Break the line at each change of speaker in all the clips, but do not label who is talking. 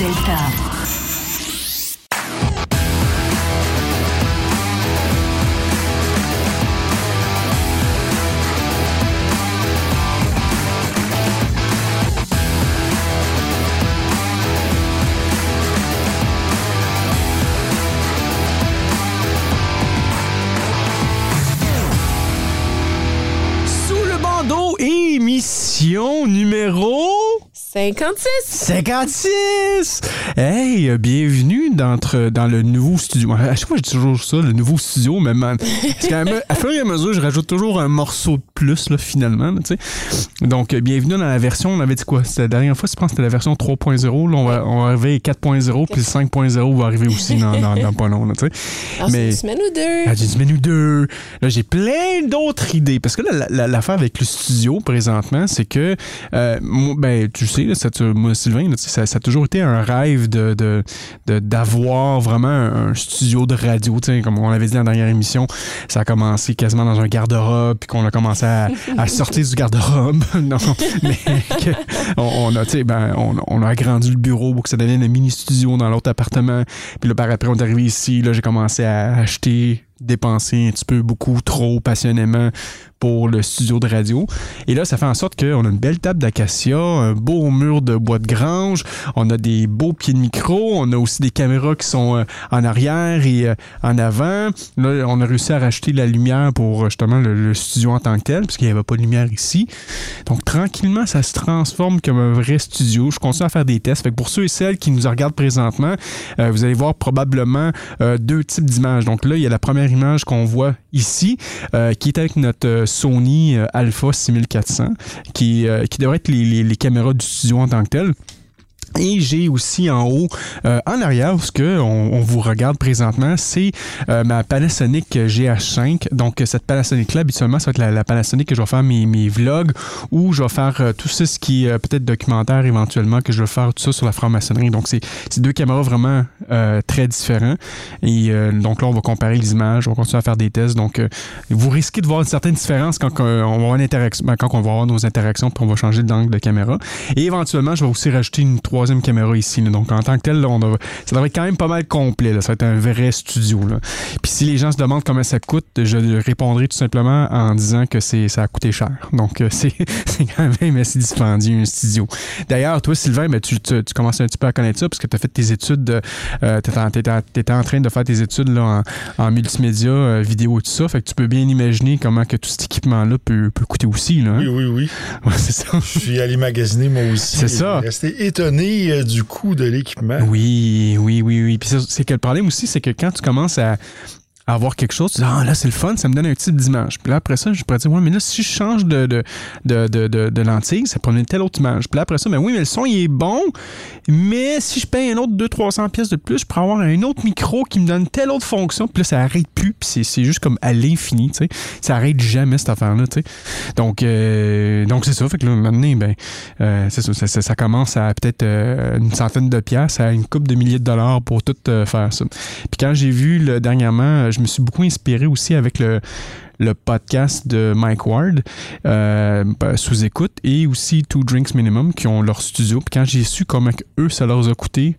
Delta.
56!
56! Hey, euh, bienvenue dans le nouveau studio. À chaque fois, je dis toujours ça, le nouveau studio, mais man, me- à fur et à mesure, je rajoute toujours un morceau de plus, là, finalement, là. Donc, euh, bienvenue dans la version, on avait dit quoi? C'était la dernière fois, je pense que c'était la version 3.0. Là, on va, on va arriver à 4.0, puis le 5.0 va arriver aussi dans, dans, dans pas long, là, sais.
En
Mais-
une semaine ou deux?
Ah, j'ai une semaine ou deux. Là, j'ai plein d'autres idées. Parce que là, la- la- l'affaire avec le studio présentement, c'est que, euh, moi, ben, tu sais, là, ça, te- moi, Sylvain, là, ça, ça a toujours été un rêve de, de, de- d'avoir vraiment un, un studio de radio. Comme on l'avait dit dans la dernière émission, ça a commencé quasiment dans un garde-robe, puis qu'on a commencé à, à sortir du garde-robe. non, mais que on, on a, ben, on, on a agrandi le bureau pour que ça devienne un mini-studio dans l'autre appartement. Puis là, par après, on est arrivé ici. Là, j'ai commencé à acheter, dépenser un petit peu, beaucoup, trop passionnément pour le studio de radio. Et là, ça fait en sorte qu'on a une belle table d'acacia, un beau mur de bois de grange, on a des beaux pieds de micro, on a aussi des caméras qui sont euh, en arrière et euh, en avant. Là, on a réussi à racheter la lumière pour euh, justement le, studio en tant que tel, parce qu'il n'y avait pas de lumière ici. Donc, tranquillement, ça se transforme comme un vrai studio. Je continue à faire des tests. Fait que pour ceux et celles qui nous regardent présentement, vous allez voir probablement deux types d'images. Donc là, il y a la première image qu'on voit ici, qui est avec notre Sony euh, Alpha 6400, qui, euh, qui devrait être les, caméras du studio en tant que tel. Et j'ai aussi en haut, euh, en arrière, ce que on, vous regarde présentement, c'est euh, ma Panasonic GH5. Donc cette Panasonic-là, habituellement, ça va être la, la Panasonic que je vais faire mes, vlogs ou je vais faire euh, tout ça, ce qui est euh, peut-être documentaire éventuellement, que je vais faire tout ça sur la franc-maçonnerie. Donc c'est deux caméras vraiment euh, très différents. Et euh, donc là, on va comparer les images, on va continuer à faire des tests. Donc euh, vous risquez de voir une certaine différence quand, euh, on va avoir ben, quand on va avoir nos interactions, puis on va changer d'angle de caméra. Et éventuellement, je vais aussi rajouter une troisième caméra ici. là. Donc en tant que tel, là, on a- ça devrait être quand même pas mal complet. là. Ça va être un vrai studio. Là. Puis si les gens se demandent combien ça coûte, je répondrai tout simplement en disant que c'est ça a coûté cher. Donc euh, c'est quand même assez dispendieux un studio. D'ailleurs, toi, Sylvain, ben, tu, tu, tu commences un petit peu à connaître ça parce que tu as fait tes études, de, euh, en- t'étais en- train de faire tes études là, en, en multimédia, euh, vidéo et tout ça. Fait que tu peux bien imaginer comment que tout cet équipement-là peut, peut coûter aussi. Là, hein?
Oui, oui, oui.
Ouais, c'est ça.
Je suis allé magasiner moi aussi.
C'est ça.
Resté étonné euh, du coût de l'équipement.
Oui, oui, oui, oui. Puis c'est- que le problème aussi, c'est que quand tu commences à, avoir quelque chose, tu dis, ah là, c'est le fun, ça me donne un type d'image. Puis là, après ça, je pourrais dire, ouais, mais là, si je change de, de, de, de, de, lentille, ça prend une telle autre image. Puis là, après ça, ben oui, mais le son, il est bon, mais si je paye un autre 200-300 pièces de plus, je pourrais avoir un autre micro qui me donne telle autre fonction, puis là, ça arrête plus, puis c'est- juste comme à l'infini, tu sais. Ça arrête jamais, cette affaire-là, tu sais. Donc, euh, donc c'est ça. Fait que là, maintenant, ben, euh, c'est ça, ça, commence à peut-être euh, une centaine de pièces à une coupe de milliers de dollars pour tout faire ça. Puis quand j'ai vu le, dernièrement, euh, je me suis beaucoup inspiré aussi avec le podcast de Mike Ward euh, ben, sous écoute et aussi Two Drinks Minimum qui ont leur studio. Puis quand j'ai su comment eux ça leur a coûté,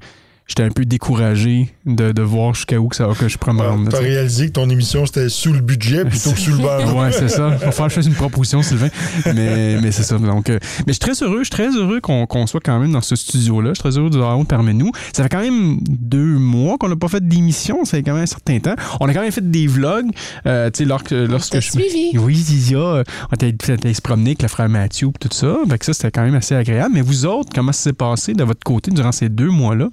j'étais un peu découragé de, de voir jusqu'à où que, ça, que je pourrais me rendre.
Tu as
là, tu sais.
réalisé que ton émission c'était sous le budget plutôt que sous le banc.
Ouais, c'est ça. Il va falloir que je fasse une proposition, Sylvain. Mais, mais c'est ça. Donc, euh, mais je suis très heureux. Je suis très heureux qu'on qu'on soit quand même dans ce studio-là. Je suis très heureux de l'avoir parmi nous. Ça fait quand même deux mois qu'on n'a pas fait d'émission. Ça fait quand même un certain temps. On a quand même fait des vlogs. Euh, tu sais, lorsque, lorsque je.
suivi.
Oui, Zizia. On était allé se promener avec le frère Mathieu et tout ça. Fait que ça, c'était quand même assez agréable. Mais vous autres, comment ça s'est passé de votre côté durant ces deux mois-là?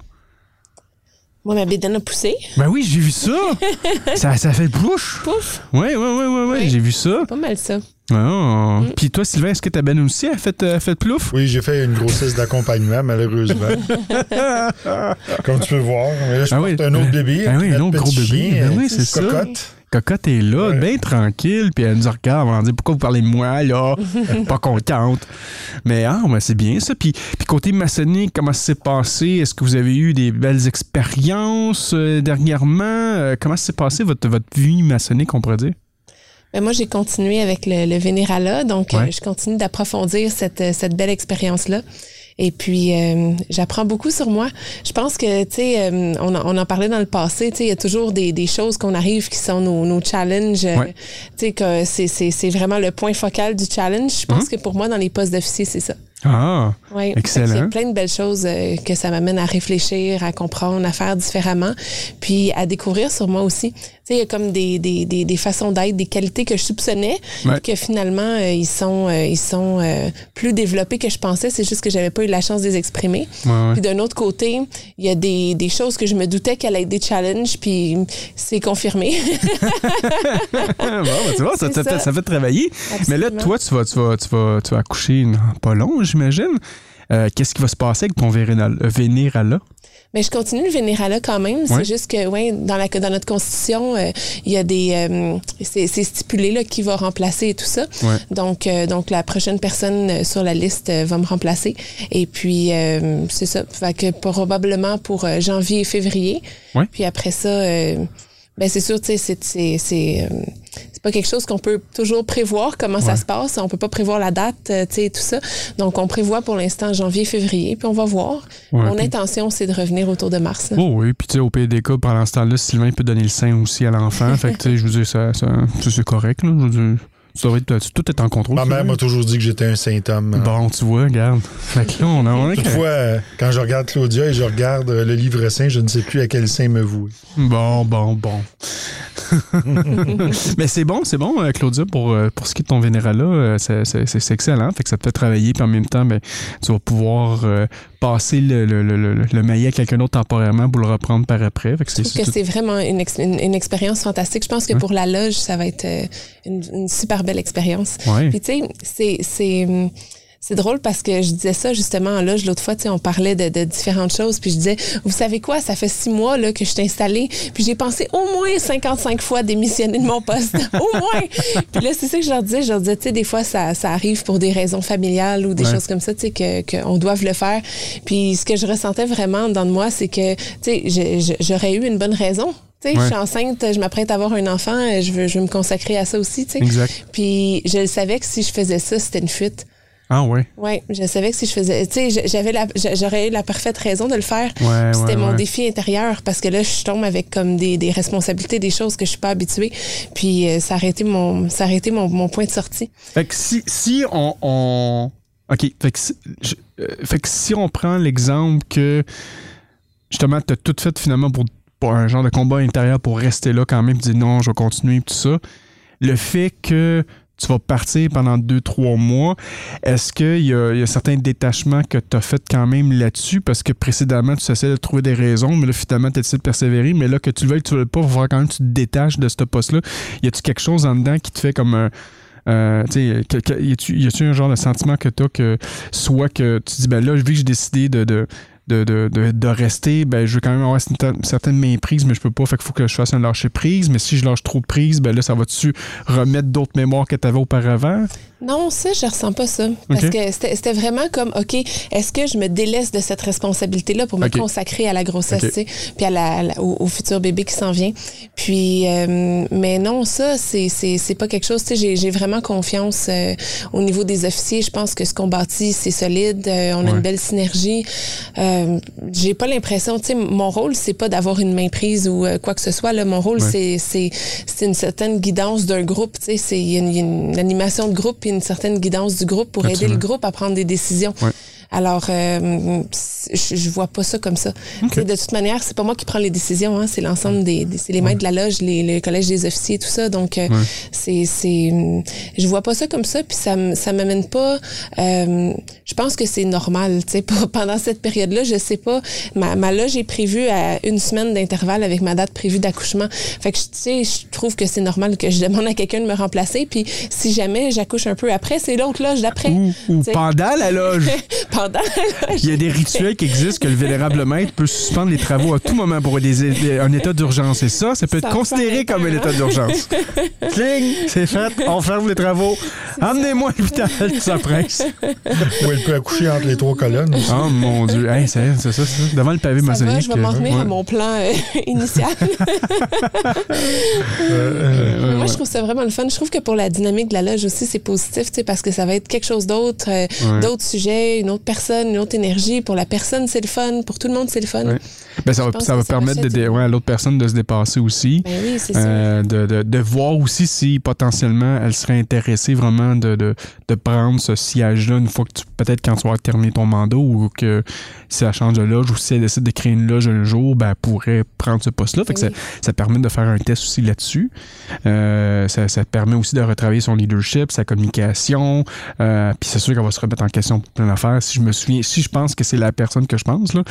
Moi, ma bédaine a poussé.
Ben oui, j'ai vu ça. ça. Ça fait bouche.
Pouf!
Oui, oui, oui, oui, oui, j'ai vu ça.
Pas mal ça.
Oh. Puis toi, Sylvain, est-ce que ta benne aussi a fait, euh, fait plouf?
Oui, j'ai fait une grossesse d'accompagnement, malheureusement. Comme tu peux voir. Mais là, je
Ah
porte
oui.
un autre bébé.
Ah oui, un autre gros bébé.
chien,
Ben oui,
euh,
c'est ça.
Cocotte.
Cocotte est là,
Ouais.
bien tranquille, puis elle nous regarde, on va dire pourquoi vous parlez de moi, là, pas contente. Mais ah, ben, c'est bien ça. Puis, puis côté maçonnique, comment ça s'est passé? Est-ce que vous avez eu des belles expériences euh, dernièrement? Euh, comment ça s'est passé votre, votre vie maçonnique, on pourrait dire?
Ben, moi, j'ai continué avec le, le Vénérala, donc
Ouais.
euh, je continue d'approfondir cette, cette belle expérience-là. Et puis, euh, j'apprends beaucoup sur moi. Je pense que, tu sais, euh, on, en- on en parlait dans le passé, tu sais, il y a toujours des, des choses qu'on arrive qui sont nos, nos challenges. euh,
Ouais.
Tu sais, que c'est, c'est, c'est vraiment le point focal du challenge. Je pense
Mhm.
que pour moi, dans les postes d'officier, c'est ça.
Ah,
Oui.
Excellent.
Il y a plein de belles choses euh, que ça m'amène à réfléchir, à comprendre, à faire différemment, puis à découvrir sur moi aussi. Tu sais, il y a comme des, des, des, des façons d'être, des qualités que je soupçonnais,
Ouais.
que finalement, euh, ils sont, euh, ils sont plus développés que je pensais. C'est juste que j'avais pas eu la chance de les exprimer.
ouais, ouais.
Puis d'un autre côté, il y a des, des choses que je me doutais qu'elles allaient être des challenges, puis c'est confirmé.
bon, ben, tu vois, ça, ça,
ça.
ça fait travailler. Mais là, toi, tu vas, tu vas, tu vas, tu vas accoucher pas long, j'imagine. Euh, Qu'est-ce qui va se passer avec ton euh, Vénérala?
Mais je continue le Vénérala quand même.
Ouais.
C'est juste que, ouais, dans, la, dans notre constitution, euh, il y a des. euh, c'est c'est stipulé là, qui va remplacer et tout ça.
Ouais.
Donc, euh, donc, la prochaine personne sur la liste va me remplacer. Et puis, euh, c'est ça. Fait que probablement pour janvier et février.
Ouais.
Puis après ça, euh, ben c'est sûr, tu sais, c'est- c'est pas quelque chose qu'on peut toujours prévoir comment ça se passe. On peut pas prévoir la date, euh, tu sais, tout ça. Donc, on prévoit pour l'instant janvier, février, puis on va voir.
Ouais,
Mon
puis-
intention, c'est de revenir autour de mars. là.
Oh oui, puis tu sais, au PDK, pendant ce temps-là, Sylvain peut donner le sein aussi à l'enfant. fait que, tu sais, je veux dire, ça, ça, ça, c'est correct, là. Je veux dire, ça devrait être- tout est en contrôle.
Ma mère m'a toujours dit que j'étais un saint homme.
Bon, tu vois, regarde. Fait que là, on a... on a-
Toutefois, euh, quand je regarde Claudia et je regarde euh, le livre saint, je ne sais plus à quel saint me vouer.
Bon, bon, bon. Mais c'est bon, c'est bon, euh, Claudia, pour, euh, pour ce qui est de ton Vénérala, euh, c'est- c'est c'est excellent. Fait que ça te fait travailler, puis en même temps, ben, tu vas pouvoir euh, passer le, le, le, le, le maillet à quelqu'un d'autre temporairement pour le reprendre par après. Fait que
Je trouve que c'est vraiment une, ex- une, une expérience fantastique. Je pense que
Hein?
pour la loge, ça va être une, une super belle expérience.
Ouais.
Puis tu sais, c'est c'est drôle parce que je disais ça justement en loge l'autre fois, tu sais, on parlait de, de différentes choses, puis je disais, vous savez quoi, ça fait six mois là que je suis installée, puis j'ai pensé au moins 55 fois démissionner de mon poste, au moins. Puis là, c'est ça que je leur disais, je leur disais, tu sais, des fois ça, ça arrive pour des raisons familiales ou des
Ouais.
choses comme ça, tu sais, que qu'on doive le faire. Puis ce que je ressentais vraiment dans de moi, c'est que, tu sais, j'aurais eu une bonne raison. Tu sais,
Ouais.
je suis enceinte, je m'apprête à avoir un enfant, je veux, je veux me consacrer à ça aussi, tu sais.
Exact.
Puis je le savais que si je faisais ça, c'était une fuite.
Ah ouais.
Oui, je savais que si je faisais, tu sais, j'avais la, j'aurais eu la parfaite raison de le faire.
Ouais,
C'était
ouais,
mon
ouais.
défi intérieur parce que là, je tombe avec comme des, des responsabilités, des choses que je suis pas habituée. Puis euh, ça a été mon, ça mon, mon point de sortie.
Fait que si, si on, on- OK. Fait que si, je- euh, fait que si on prend l'exemple que justement, tu as tout fait finalement pour, pour un genre de combat intérieur pour rester là quand même, puis dire non, je vais continuer, tout ça. Le fait que tu vas partir pendant deux, trois mois, est-ce qu'il y a, y a certains détachements que tu as fait quand même là-dessus? Parce que précédemment, tu essaies de trouver des raisons, mais là, finalement, tu essaié de persévérer. Mais là, que tu le veuilles, que tu le veuilles pas, il va quand même tu te détaches de ce poste-là. Y a-tu quelque chose en dedans qui te fait comme un. Euh, que- y a-tu un genre de sentiment que tu as que soit que tu dis, ben là, vu que j'ai décidé de, de, de, de- rester, ben je veux quand même avoir une certaine méprise, mais je peux pas, fait qu'il faut que je fasse un lâcher prise. Mais si je lâche trop de prise, ben là, ça va-tu remettre d'autres mémoires que tu avais auparavant?
Non, ça, je ressens pas ça. Parce que c'était c'était vraiment comme, OK, est-ce que je me délaisse de cette responsabilité-là pour me consacrer à la grossesse, tu sais, puis à la, au, au futur bébé qui s'en vient? Puis, euh, mais non, ça, c'est c'est- c'est pas quelque chose, tu sais, j'ai- j'ai vraiment confiance euh, au niveau des officiers. Je pense que ce qu'on bâtit, c'est solide. euh, on a une belle synergie. Euh, j'ai pas l'impression, tu sais, mon rôle, c'est pas d'avoir une main prise ou quoi que ce soit. Là. Mon rôle,
Ouais.
c'est c'est c'est une certaine guidance d'un groupe, tu sais, c'est une- une animation de groupe une certaine guidance du groupe pour aider le groupe à prendre des décisions.
Ouais.
Alors, euh, je, je vois pas ça comme ça. Sais, De toute manière, c'est pas moi qui prends les décisions, hein, c'est l'ensemble des, des- c'est les maîtres de la loge, les, le collège des officiers, tout ça. Donc, euh, c'est, c'est, je vois pas ça comme ça, puis ça, ça m'amène pas. euh, je pense que c'est normal, tu sais. Pendant cette période-là, je sais pas. Ma, ma loge est prévue à une semaine d'intervalle avec ma date prévue d'accouchement. Fait que tu sais, je trouve que c'est normal que je demande à quelqu'un de me remplacer. Puis si jamais j'accouche un peu après, c'est l'autre loge d'après.
Ou, ou pendant la loge.
Pendant la loge.
Il y a des rituels qui existent que le vénérable maître peut suspendre les travaux à tout moment pour des, des- un état d'urgence. Et ça, ça peut être
Ça
considéré comme un état d'urgence. Cling, c'est fait, on ferme les travaux. Emmenez-moi à l'hôpital, ça presse.
Ou elle peut accoucher entre les trois colonnes. aussi.
Oh mon Dieu, Hey, c'est ça, c'est ça. Devant le pavé
Ça va,
maçonnique.
je vais m'en revenir
ouais.
à mon plan euh, initial.
Euh,
Moi, je trouve ça vraiment le fun. Je trouve que pour la dynamique de la loge aussi, c'est positif, tu sais, parce que ça va être quelque chose d'autre, euh,
Ouais.
d'autres sujets, une autre personne, une autre énergie. Pour la personne, c'est le fun. Pour tout le monde, c'est le fun.
Ouais. Ben, ça va, ça va permettre de, ouais, à l'autre personne de se dépasser aussi.
Ben oui.
Euh, de, de, de voir aussi si potentiellement elle serait intéressée vraiment de, de, de prendre ce siège-là une fois que tu peut-être quand tu vas terminer ton mandat ou que si elle change de loge ou si elle décide de créer une loge un jour, ben, elle pourrait prendre ce poste-là. Fait que
Oui.
ça, ça permet de faire un test aussi là-dessus. Euh, ça, ça te permet aussi de retravailler son leadership, sa communication. Euh, Puis c'est sûr qu'elle va se remettre en question pour plein d'affaires. Si je me souviens, si je pense que c'est la personne que je pense, là,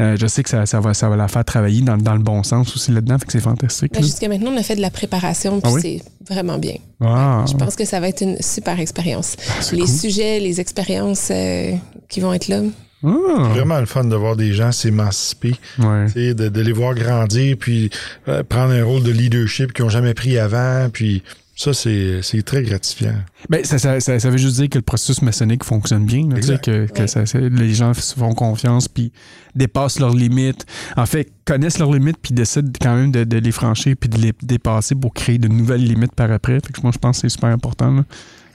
euh, je sais que ça, ça, va, ça va la faire travailler dans, dans le bon sens aussi là-dedans. Fait que c'est fantastique.
Ben. Jusqu'à maintenant, on a fait de la préparation, puis
Ah oui?
c'est vraiment bien.
Ah,
Je pense que ça va être une super expérience.
c'est
Les
cool.
sujets, les expériences euh, qui vont être là.
Ah,
Vraiment le fun de voir des gens s'émanciper,
ouais.
de les voir grandir, puis euh, prendre un rôle de leadership qu'ils n'ont jamais pris avant, puis ça, c'est c'est très gratifiant.
Ben, ça, ça, ça, ça veut juste dire que le processus maçonnique fonctionne bien. là, tu sais,
Exact.
que, que
Ouais.
les gens se font confiance puis dépassent leurs limites. En fait, connaissent leurs limites puis décident quand même de, de les franchir puis de les dépasser pour créer de nouvelles limites par après. Fait que moi, je pense que c'est super important, là,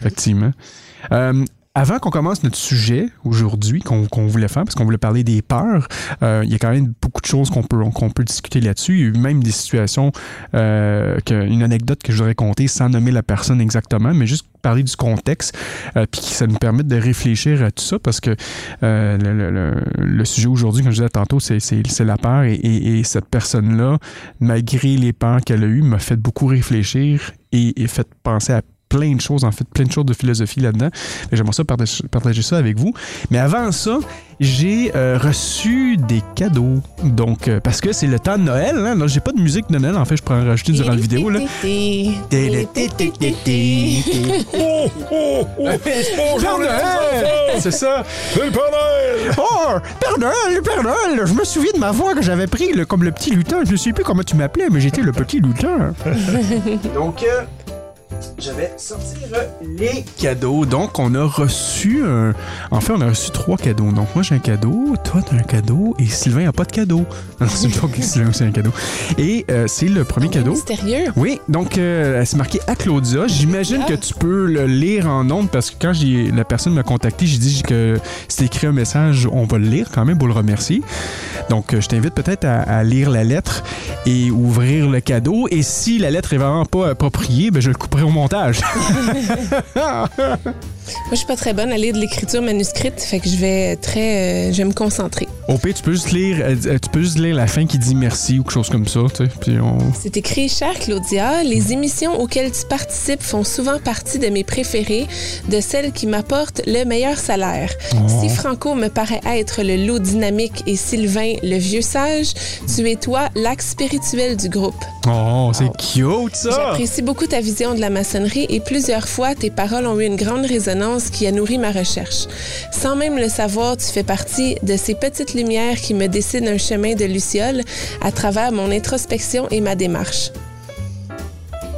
effectivement. Euh, avant qu'on commence notre sujet aujourd'hui qu'on voulait faire, parce qu'on voulait parler des peurs, euh, il y a quand même beaucoup de choses qu'on peut, discuter là-dessus. Il y a eu même des situations, euh, une anecdote que je voudrais conter sans nommer la personne exactement, mais juste parler du contexte, euh, puis ça nous permet de réfléchir à tout ça, parce que euh, le, sujet aujourd'hui, comme je disais tantôt, c'est, la peur, et, et- et cette personne-là, malgré les peurs qu'elle a eues, m'a fait beaucoup réfléchir et fait penser à plein de choses, en fait, plein de choses de philosophie là-dedans. J'aimerais ça partager, partager ça avec vous. Mais avant ça, j'ai euh, reçu des cadeaux. Donc, euh, parce que c'est le temps de Noël, hein? Là, j'ai pas de musique de Noël, en fait, je pourrais en rajouter durant la vidéo, là.
Oh, oh, oh!
Père Noël! C'est ça!
Le Père Noël!
Oh! Père Noël, Père Noël! Je me souviens de ma voix que j'avais pris le- comme le petit lutin. Je ne sais plus comment tu m'appelais, mais j'étais le petit lutin. Donc, euh, je vais sortir les cadeaux. Donc, on a reçu un... En fait, on a reçu trois cadeaux. Donc, moi, j'ai un cadeau, toi, t'as un cadeau, et Sylvain n'a pas de cadeau. Non, c'est une joke, Sylvain aussi a un cadeau. Et euh, c'est le premier cadeau.
Mystérieux.
Oui, donc euh, c'est marqué à Claudia. J'imagine que tu peux le lire en nombre parce que quand la personne m'a contacté, j'ai dit que c'est écrit un message, on va le lire quand même pour le remercier. Donc euh, je t'invite peut-être à, à lire la lettre et ouvrir le cadeau. Et si la lettre est vraiment pas appropriée, ben je le couperai au montage.
Moi, je suis pas très bonne à lire de l'écriture manuscrite, fait que je vais très, euh, je vais me concentrer.
Au pire, tu peux juste lire, euh, tu peux juste lire la fin qui dit merci ou quelque chose comme ça, tu sais. Puis on.
C'est écrit Cher Claudia, les émissions auxquelles tu participes font souvent partie de mes préférées, de celles qui m'apportent le meilleur salaire. Si Franco me paraît être le loup dynamique et Sylvain le vieux sage, tu es toi l'axe spirituel du groupe.
Oh, c'est cute ça.
J'apprécie beaucoup ta vision de la et plusieurs fois tes paroles ont eu une grande résonance qui a nourri ma recherche. Sans même le savoir, tu fais partie de ces petites lumières qui me dessinent un chemin de luciole à travers mon introspection et ma démarche.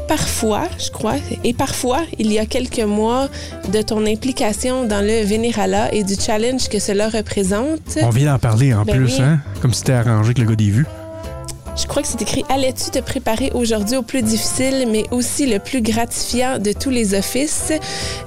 Parfois, je crois, et parfois, il y a quelques mois, de ton implication dans le Vénérala et du challenge que cela représente,
On vient d'en parler en
Ben
plus,
oui.
hein? Comme si t'étais arrangé avec le gars des vues.
Je crois que c'est écrit Allais-tu te préparer aujourd'hui au plus difficile, mais aussi le plus gratifiant de tous les offices?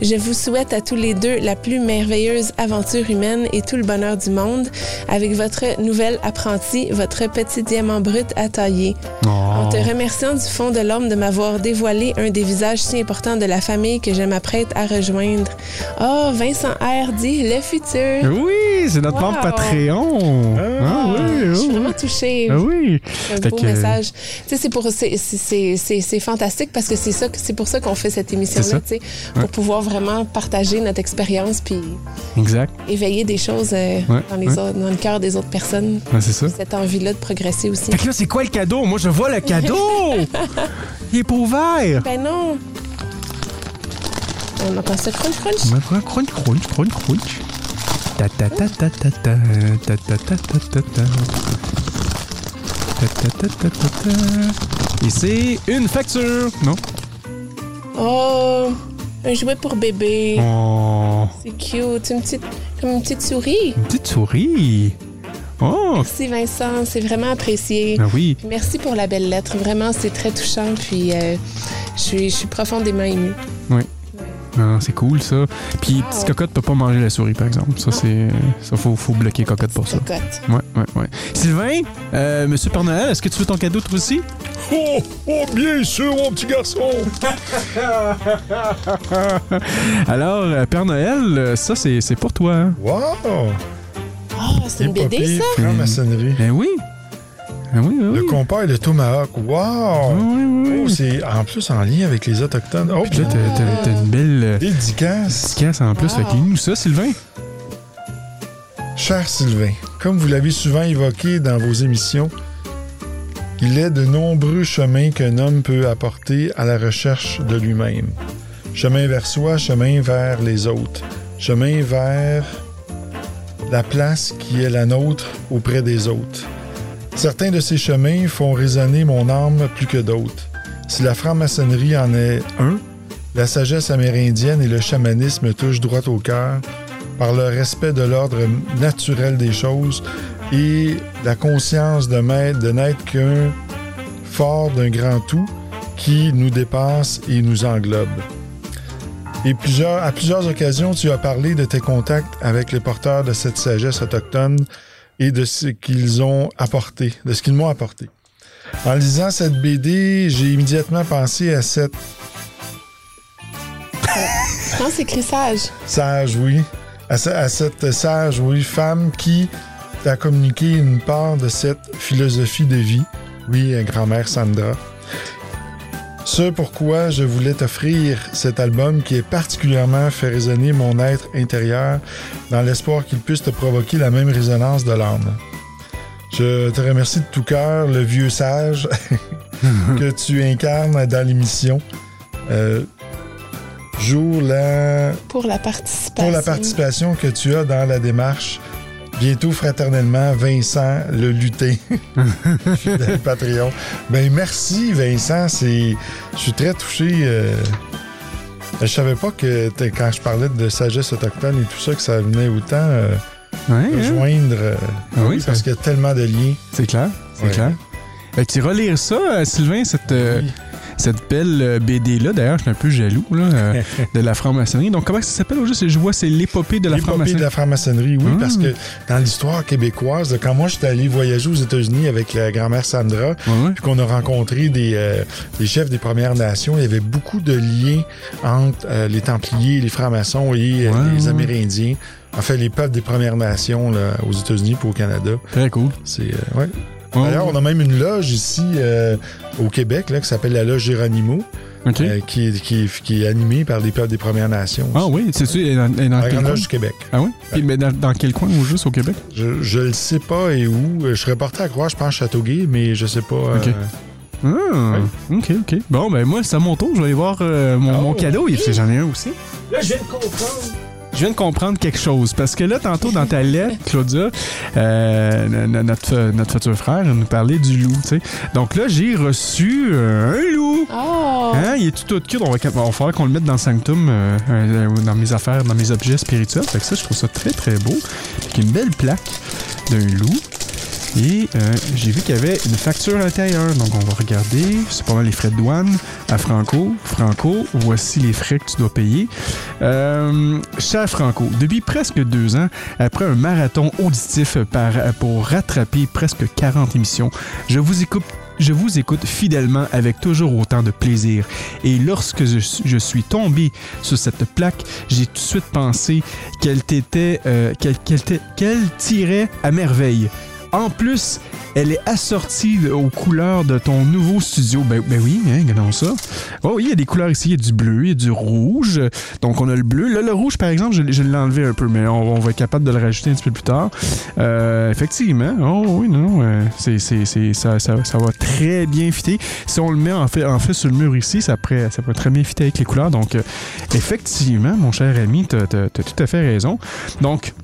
Je vous souhaite à tous les deux la plus merveilleuse aventure humaine et tout le bonheur du monde avec votre nouvelle apprentie, votre petit diamant brut à tailler. En
Oh.
te remerciant du fond de l'homme de m'avoir dévoilé un des visages si importants de la famille que je m'apprête à rejoindre. Oh, Vincent R. dit le futur.
Oui, c'est notre
Wow.
membre Patreon. Ah, oui,
Je suis
oui.
vraiment touchée.
Ah oui.
Un
Fait
beau
que-
message. C'est pour c'est- fantastique parce que c'est ça c'est pour ça qu'on fait cette émission là, pour pouvoir vraiment partager notre expérience puis
Exact.
éveiller des choses euh,
Ouais,
dans les
ouais.
autres, dans le cœur des autres personnes.
C'est ça.
Cette envie-là de progresser aussi.
Fait que là, c'est quoi le cadeau? Moi, je vois le cadeau! Il est pas ouvert!
Ben non. On entend ça crunch crunch.
On crunch, crunch, crunch, crunch. Ta ta ta ta ta ta ta ta ta ta ta Et c'est une facture! Non?
Oh, un jouet pour bébé.
Oh!
C'est cute. Une petite, comme une petite souris.
Une petite souris! Oh!
Merci Vincent, c'est vraiment apprécié.
Ah oui!
Merci pour la belle lettre. Vraiment, c'est très touchant. Puis euh, je suis, je suis profondément émue.
Non, c'est cool ça. Puis, petite cocotte peut pas manger la souris, par exemple. Ça, c'est. Ça, faut, faut bloquer cocotte pour ça.
Cocotte.
Ouais, ouais, ouais. Sylvain, euh, Monsieur Père Noël, est-ce que tu veux ton cadeau toi aussi?
Oh, oh, bien sûr, mon petit garçon.
Alors, euh, Père Noël, euh, ça, c'est c'est pour toi. hein?
Wow.
Ah, c'est une BD, ça?
Franc-maçonnerie.
Ben oui. Oui, oui.
Le compas et le tomahawk. Wow.
oui, oui.
Oh, c'est en plus en lien avec les Autochtones. Oh,
Puis là, t'as- t'as t'as une belle euh,
dédicace.
dédicace en plus.
Wow.
Fait que lis-nous ça, Sylvain?
Cher Sylvain, comme vous l'avez souvent évoqué dans vos émissions, il est de nombreux chemins qu'un homme peut apporter à la recherche de lui-même. Chemin vers soi, chemin vers les autres, chemin vers la place qui est la nôtre auprès des autres. Certains de ces chemins font résonner mon âme plus que d'autres. Si la franc-maçonnerie en est un, la sagesse amérindienne et le chamanisme touchent droit au cœur par le respect de l'ordre naturel des choses et la conscience de, m'être- de n'être qu'un fort d'un grand tout qui nous dépasse et nous englobe. Et à plusieurs occasions, tu as parlé de tes contacts avec les porteurs de cette sagesse autochtone et de ce qu'ils ont apporté, de ce qu'ils m'ont apporté. En lisant cette BD, j'ai immédiatement pensé à cette
Je pense que c'est crissage.
Sage, oui. À, à cette sage, oui, femme qui t'a communiqué une part de cette philosophie de vie. Oui, grand-mère Sandra. Ce pourquoi je voulais t'offrir cet album qui est particulièrement fait résonner mon être intérieur dans l'espoir qu'il puisse te provoquer la même résonance de l'âme. Je te remercie de tout cœur, le vieux sage que tu incarnes dans l'émission. Euh, jour la
Pour la participation.
pour la participation que tu as dans la démarche. Bientôt, fraternellement, Vincent le lutin, fidèle Patreon. Ben merci, Vincent. C'est, je suis très touché. euh, Je savais pas que quand je parlais de sagesse autochtone et tout ça, que ça venait autant euh,
Ouais, hein?
rejoindre. euh,
Ah oui,
parce
ça-
qu'il y a tellement de liens.
c'est clair. C'est
Ouais.
clair. Fait que tu iras lire ça, euh, Sylvain, cette, euh,
Oui.
Cette belle euh, BD-là. D'ailleurs, je suis un peu jaloux là, euh, de la franc-maçonnerie. Donc, comment ça s'appelle au juste? Je vois, c'est l'épopée de la
L'épopée
franc-maçonnerie.
de la franc-maçonnerie, oui, parce que dans l'histoire québécoise, quand moi j'étais allé voyager aux États-Unis avec la grand-mère Sandra, puis qu'on a rencontré des, euh, des chefs des Premières Nations, il y avait beaucoup de liens entre euh, les Templiers, les francs-maçons et les. Amérindiens. En fait, les peuples des Premières Nations là, aux États-Unis puis au Canada.
Très cool.
C'est ouais.
Ouais,
D'ailleurs,
ouais.
on a même une loge ici euh, au Québec là, qui s'appelle la loge Géronimo, euh, qui, est, qui, est, qui est animée par les peuples des Premières Nations.
Ah oui, c'est-tu, elle est dans, dans
la
quel
grande
coin?
loge du Québec.
Ah oui? Puis, mais dans, dans quel coin au juste au Québec?
Je, je le sais pas et où. Je serais porté à croire, je pense, Châteauguay, mais je sais pas. euh,
Ok. Ah, ok, ok. Bon, ben moi, c'est à mon tour. Je vais aller voir euh, mon,
Oh,
mon cadeau. Il- J'en ai un aussi.
Là, je viens de comprendre.
Je viens de comprendre quelque chose. Parce que là, tantôt, dans ta lettre, Claudia, euh, notre, notre futur frère nous parlait du loup, tu sais. Donc là, j'ai reçu euh, un loup.
Oh!
Hein, il est tout, tout cute. On va, on va falloir qu'on le mette dans le sanctum, euh, dans mes affaires, dans mes objets spirituels. Fait que ça, je trouve ça très, très beau. Avec une belle plaque d'un loup. Et euh, j'ai vu qu'il y avait une facture intérieure. Donc, on va regarder. C'est pas mal les frais de douane à Franco. Franco, voici les frais que tu dois payer. Euh, cher Franco, depuis presque deux ans, après un marathon auditif pour rattraper presque 40 émissions, je vous écoute fidèlement avec toujours autant de plaisir. Et lorsque je, suis tombé sur cette plaque, j'ai tout de suite pensé qu'elle t'était, euh, tirait à merveille. En plus, elle est assortie aux couleurs de ton nouveau studio. Ben, ben oui, hein, regardons ça. Oh oui, il y a des couleurs ici. Il y a du bleu, il y a du rouge. Donc, on a le bleu. Là, le rouge, par exemple, je, je l'ai enlevé un peu, mais on, on va être capable de le rajouter un petit peu plus tard. Euh, effectivement. Oh oui, non, euh, c'est, ça, ça, va très bien fitter. Si on le met en fait, en fait sur le mur ici, ça pourrait, ça pourrait très bien fitter avec les couleurs. Donc, euh, effectivement, mon cher ami, tu as tout à fait raison. Donc,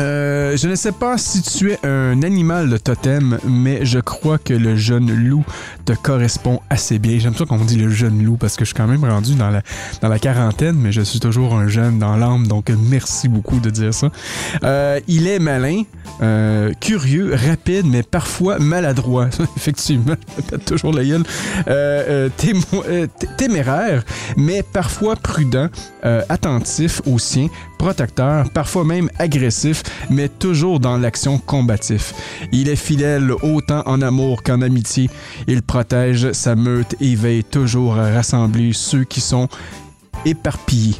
euh, je ne sais pas si tu es un animal de totem, mais je crois que le jeune loup te correspond assez bien. J'aime ça qu'on dit le jeune loup parce que je suis quand même rendu dans la, dans la quarantaine, mais je suis toujours un jeune dans l'âme, donc merci beaucoup de dire ça. Euh, il est malin, euh, curieux, rapide, mais parfois maladroit. Effectivement, je toujours la gueule. Téméraire, mais parfois prudent, attentif aux siens, protecteur, parfois même agressif, mais toujours dans l'action combatif. Il est fidèle autant en amour qu'en amitié. Il protège sa meute et veille toujours à rassembler ceux qui sont éparpillés.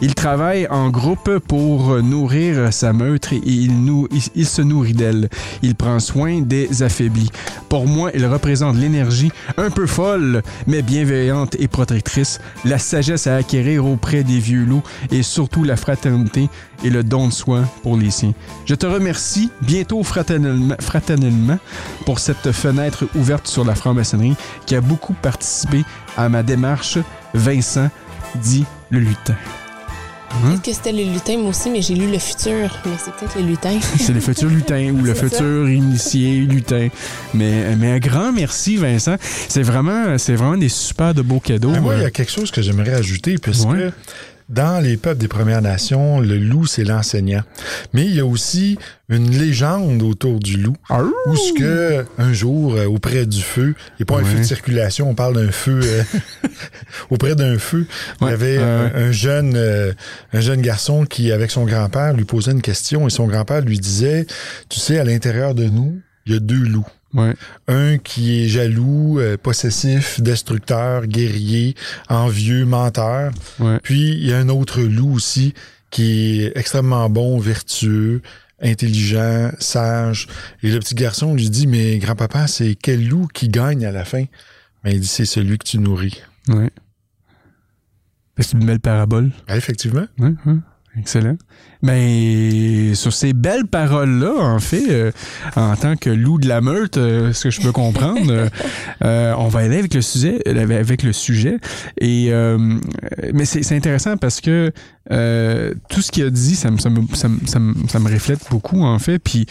Il travaille en groupe pour nourrir sa meute et il, se nourrit d'elle. Il prend soin des affaiblis. Pour moi, il représente l'énergie un peu folle, mais bienveillante et protectrice, la sagesse à acquérir auprès des vieux loups et surtout la fraternité et le don de soi pour les siens. Je te remercie bientôt fraternellement, fraternellement pour cette fenêtre ouverte sur la franc-maçonnerie qui a beaucoup participé à ma démarche. Vincent dit le lutin.
Peut-être que c'était le lutin, moi aussi, mais j'ai lu le futur. Mais c'est peut-être le lutin.
C'est le futur lutin ou le
ça.
futur initié lutin. Mais, mais un grand merci, Vincent. C'est vraiment, c'est vraiment des super de beaux cadeaux.
Mais moi, il y
Euh,
a quelque chose que j'aimerais ajouter, puisque
Ouais.
Dans les peuples des Premières Nations, le loup, c'est l'enseignant. Mais il y a aussi une légende autour du loup,
Arrou!
où ce que un jour, euh, auprès du feu, il n'y a pas un feu de circulation, on parle d'un feu euh, auprès d'un feu. Il y avait un, un jeune euh, un jeune garçon qui, avec son grand-père, lui posait une question et son grand-père lui disait, tu sais, à l'intérieur de nous, il y a deux loups.
Ouais.
Un qui est jaloux, euh, possessif, destructeur, guerrier, envieux, menteur.
Ouais.
Puis il y a un autre loup aussi qui est extrêmement bon, vertueux, intelligent, sage. Et le petit garçon lui dit, mais grand-papa, c'est quel loup qui gagne à la fin? Ben, il dit, c'est celui que tu nourris.
Ouais. C'est une belle parabole.
Ah, effectivement.
Ouais, ouais. Excellent. Mais sur ces belles paroles-là, en fait, euh, en tant que loup de la meute, euh, ce que je peux comprendre, euh, on va aller avec le sujet, avec le sujet. Et mais c'est intéressant parce que tout ce qu'il a dit, ça me, ça me, ça me, ça me, ça me reflète beaucoup en fait. Puis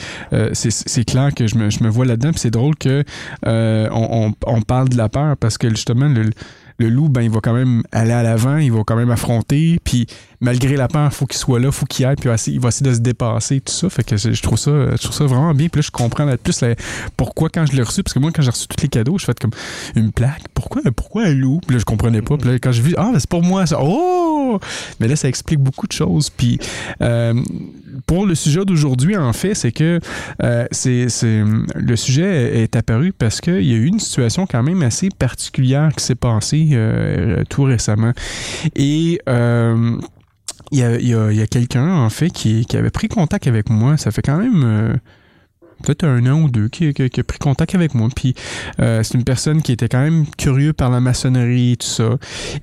c'est c'est clair que je me, je me vois là-dedans. Puis c'est drôle que on, on, on parle de la peur parce que justement le le loup, ben, il va quand même aller à l'avant, il va quand même affronter, puis malgré la peur, faut qu'il soit là, faut qu'il aille, puis il va essayer, de se dépasser, tout ça. Fait que je trouve ça, je trouve ça vraiment bien. Puis là, je comprends la- plus pourquoi quand je l'ai reçu, parce que moi, quand j'ai reçu tous les cadeaux, je fais comme une plaque. Pourquoi, pourquoi un loup? Puis là, je comprenais pas. Puis là, quand j'ai vu, ah, c'est pour moi, ça. Oh! Mais là, ça explique beaucoup de choses. Puis euh, pour le sujet d'aujourd'hui, en fait, c'est que euh, c'est, le sujet est apparu parce qu'il y a eu une situation quand même assez particulière qui s'est passée euh, tout récemment. Et il y a, y a- y a quelqu'un, en fait, qui, qui avait pris contact avec moi. Ça fait quand même. euh, Peut-être un an ou deux qui, qui- qui a pris contact avec moi. Puis euh, c'est une personne qui était quand même curieux par la maçonnerie et tout ça.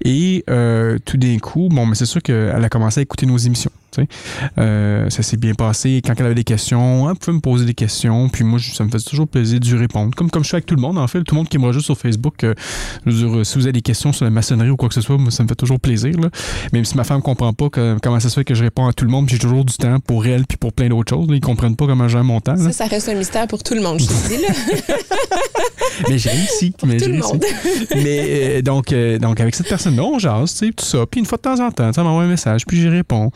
Et euh, tout d'un coup, bon, mais c'est sûr qu'elle a commencé à écouter nos émissions. Euh, ça s'est bien passé. Quand elle avait des questions, elle pouvait me poser des questions. Puis moi, ça me faisait toujours plaisir d'y répondre. Comme, comme je fais avec tout le monde, en fait. Tout le monde qui me rejoint sur Facebook, euh, je veux dire, si vous avez des questions sur la maçonnerie ou quoi que ce soit, moi, ça me fait toujours plaisir. Là. Même si ma femme comprend pas que- comment ça se fait que je réponds à tout le monde, j'ai toujours du temps pour elle puis pour plein d'autres choses. là. Ils comprennent pas comment j'ai mon temps. là.
Ça, ça reste un mystère pour tout le monde, je te dis, là.
Mais j'ai réussi. mais
tout
j'ai
le monde.
Mais euh, donc, euh, donc, avec cette personne-là, on jase, tu sais, tout ça. Puis une fois de temps en temps, ça m'envoie un message, puis j'y réponds.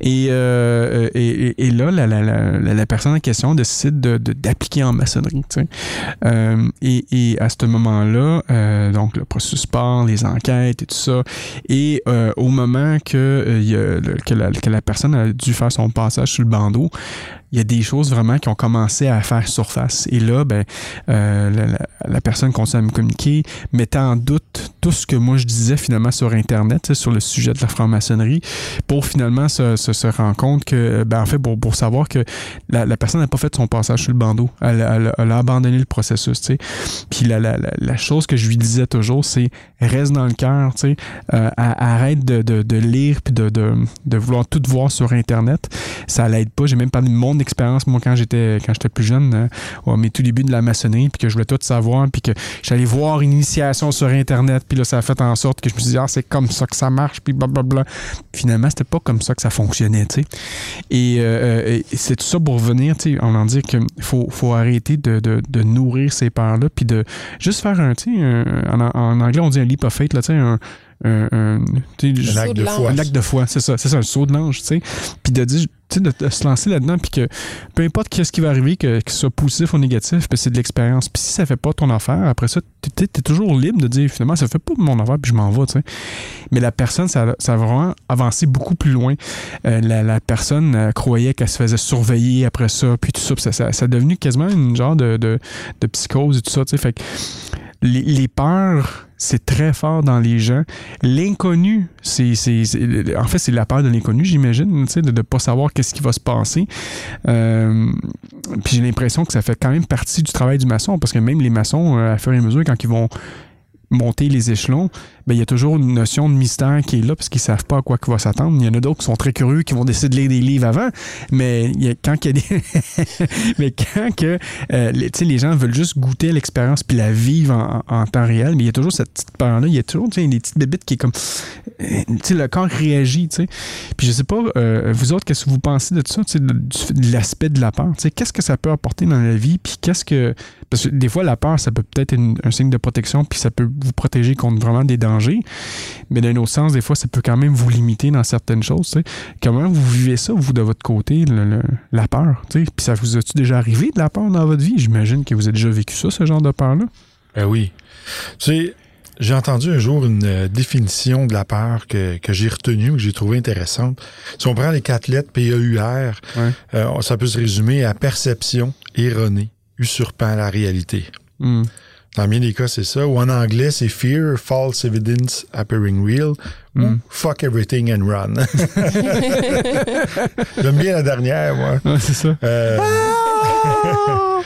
Et, euh, et, et- là, la, la, la, la- personne en question décide de- de- d'appliquer en maçonnerie, tu sais. Euh, et, et à ce moment-là, euh, donc le processus part, les enquêtes et tout ça. Et euh, au moment que, euh, y a que la personne a dû faire son passage sur le bandeau, il y a des choses vraiment qui ont commencé à faire surface. Et là, ben, euh, la, la- la personne continue à me communiquer, mettant en doute tout ce que moi je disais finalement sur Internet, sur le sujet de la franc-maçonnerie, pour finalement se, se, rendre compte que, ben, en fait, pour, pour savoir que la, la personne n'a pas fait son passage sur le bandeau. Elle, a abandonné le processus, tu sais. Puis la, chose que je lui disais toujours, c'est reste dans le cœur. Euh, arrête de, de, de lire puis de, de, de vouloir tout voir sur Internet. Ça l'aide pas. J'ai même parlé de expérience, moi, quand j'étais quand j'étais plus jeune, euh, à mes tout débuts de la maçonnerie, puis que je voulais tout savoir, puis que j'allais voir une initiation sur Internet, puis là, ça a fait en sorte que je me suis dit, ah, c'est comme ça que ça marche, puis blablabla. Finalement, c'était pas comme ça que ça fonctionnait, tu sais. Et, euh, et c'est tout ça pour revenir, tu sais, on en dit qu'il faut, faut arrêter de, de, de nourrir ces peurs-là, puis de juste faire un, tu sais, en, en anglais, on dit un leap of faith, là, tu sais, un, un, un-
acte de foi.
un acte de foi, c'est ça, c'est ça, un saut de l'ange, tu sais. Puis de dire, de, se lancer là-dedans, puis que peu importe qu'est-ce qui va arriver, que, ce soit positif ou négatif, puis c'est de l'expérience. Puis si ça fait pas ton affaire, après ça, tu es, toujours libre de dire, finalement, ça fait pas mon affaire, puis je m'en vais, tu sais. Mais la personne, ça, a vraiment avancé beaucoup plus loin. Euh, la, la personne euh, croyait qu'elle se faisait surveiller après ça, puis tout ça, puis ça, ça, ça a devenu quasiment une genre de, de, de psychose et tout ça, tu sais. Fait que les, peurs, c'est très fort dans les gens. L'inconnu, c'est, c'est, en fait, c'est la peur de l'inconnu, j'imagine, de ne pas savoir qu'est-ce qui va se passer. Euh, puis j'ai l'impression que ça fait quand même partie du travail du maçon, parce que même les maçons, euh, à fur et à mesure, quand ils vont monter les échelons, ben, il y a toujours une notion de mystère qui est là parce qu'ils savent pas à quoi qu'il va s'attendre. Il y en a d'autres qui sont très curieux, qui vont décider de lire des livres avant, mais il y a, quand il y a des... mais quand que, euh, les, les gens veulent juste goûter l'expérience puis la vivre en, temps réel, mais il y a toujours cette petite peur-là, il y a toujours des petites bébites qui est comme... euh, Tu sais, le corps réagit, tu sais. Puis je sais pas, euh, vous autres, qu'est-ce que vous pensez de ça, de, de l'aspect de la peur? Qu'est-ce que ça peut apporter dans la vie, puis qu'est-ce que... Parce que des fois, la peur, ça peut peut-être être un signe de protection, puis ça peut vous protéger contre vraiment des dangers. Mais d'un autre sens, des fois, ça peut quand même vous limiter dans certaines choses. Comment vous vivez ça, vous, de votre côté, le- le- la peur? Puis ça vous a-tu déjà arrivé de la peur dans votre vie? J'imagine que vous avez déjà vécu ça, ce genre de peur-là.
Ben oui. Tu sais, j'ai entendu un jour une euh, définition de la peur que, que j'ai retenue, que j'ai trouvée intéressante. Si on prend les quatre lettres P-E-U-R,
Ouais.
euh, ça peut se résumer à perception erronée, usurpant la réalité.
Hmm.
Dans bien des cas, c'est ça. Ou en anglais, c'est fear, false evidence appearing real, ou
Mm.
fuck everything and run. J'aime bien la dernière, moi.
Ouais, c'est ça.
Euh,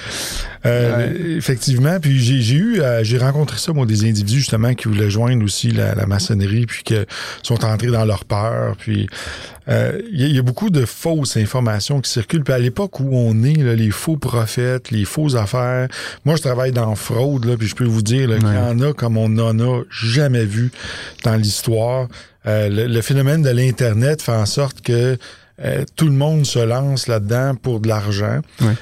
euh, Effectivement, puis j'ai j'ai eu, euh, j'ai rencontré ça, moi, des individus justement qui voulaient joindre aussi la, la maçonnerie, puis qui sont entrés dans leur peur, puis euh, il y, a- il y a beaucoup de fausses informations qui circulent. Puis à l'époque où on est, là, les faux prophètes, les fausses affaires, moi je travaille dans fraude, là, puis je peux vous dire là, qu'il y en a comme on n'en a jamais vu dans l'histoire. Euh, le, le phénomène de l'Internet fait en sorte que euh, tout le monde se lance là-dedans pour de l'argent.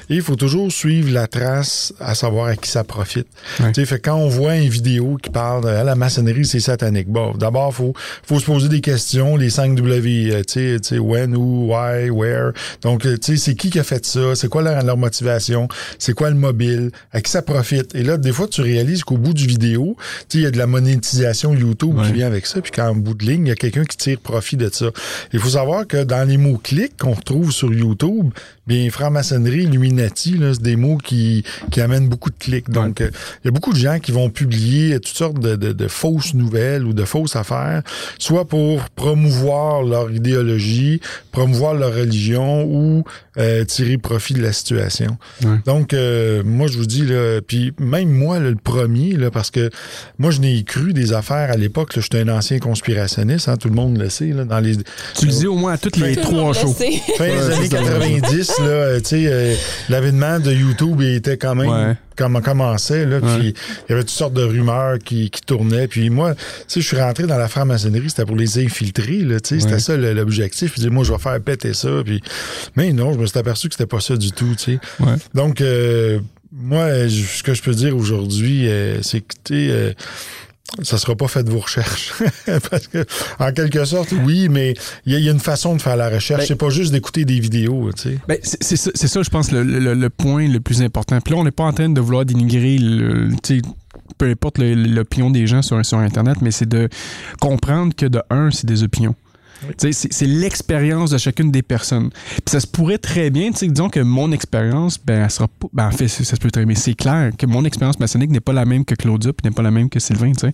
Et il faut toujours suivre la trace à savoir à qui ça profite. Sais, fait quand on voit une vidéo qui parle de Ah, la maçonnerie, c'est satanique. Bon, d'abord, faut faut se poser des questions, les 5 W, euh, tu sais, tu sais, when, who, why, where. Donc, euh, tu sais, c'est qui qui a fait ça? C'est quoi leur, leur motivation? C'est quoi le mobile? À qui ça profite? Et là, des fois, tu réalises qu'au bout du vidéo, tu sais, il y a de la monétisation YouTube qui vient avec ça, puis qu'en bout de ligne, il y a quelqu'un qui tire profit de ça. Il faut savoir que dans les mots-clics qu'on retrouve sur YouTube, bien, franc-maçonnerie, Illuminati, là, c'est des mots qui, qui amènent beaucoup de clics. Donc, euh, il y a beaucoup de gens qui vont publier toutes sortes de, de- de fausses nouvelles ou de fausses affaires, soit pour promouvoir leur idéologie, promouvoir leur religion ou euh, tirer profit de la situation.
Ouais.
Donc, euh, moi, je vous dis, là, puis même moi, là, le premier, là, parce que moi, je n'ai cru des affaires à l'époque. J'étais un ancien conspirationniste, hein, tout le monde le sait. Là, dans les
Tu le dis au moins à toutes les trois
fin des
Ouais,
années
c'est ça.
90, là, euh, tu sais, euh, l'avènement de YouTube il était quand même
Ouais.
comme commençait, là,
Ouais.
puis il y avait toutes sortes de rumeurs qui, qui tournaient. Puis moi, tu sais, je suis rentré dans la franc-maçonnerie, c'était pour les infiltrer, là, tu sais, c'était
Ouais.
ça l'objectif. Puis moi, je vais faire péter ça. Puis, mais non, je me suis aperçu que c'était pas ça du tout, tu sais.
Ouais.
Donc, euh, moi, je- ce que je peux dire aujourd'hui, euh, c'est que, euh, ça sera pas fait de vos recherches. Parce que, en quelque sorte, oui, mais il y, a- il y a une façon de faire la recherche.
Ben-
c'est pas juste d'écouter des vidéos, tu sais.
Ben, c'est ça, je pense, le, le- le point le plus important. Puis là, on n'est pas en train de vouloir dénigrer le, tu sais, peu importe l'opinion des gens sur, sur Internet, mais c'est de comprendre que de un, c'est des opinions. Sais, C'est l'expérience de chacune des personnes. Puis ça se pourrait très bien, tu sais, disons que mon expérience, ben, elle sera pas. Ben, en fait, ça ça se peut très bien. C'est clair que mon expérience maçonnique n'est pas la même que Claudia, puis n'est pas la même que Sylvain, tu sais.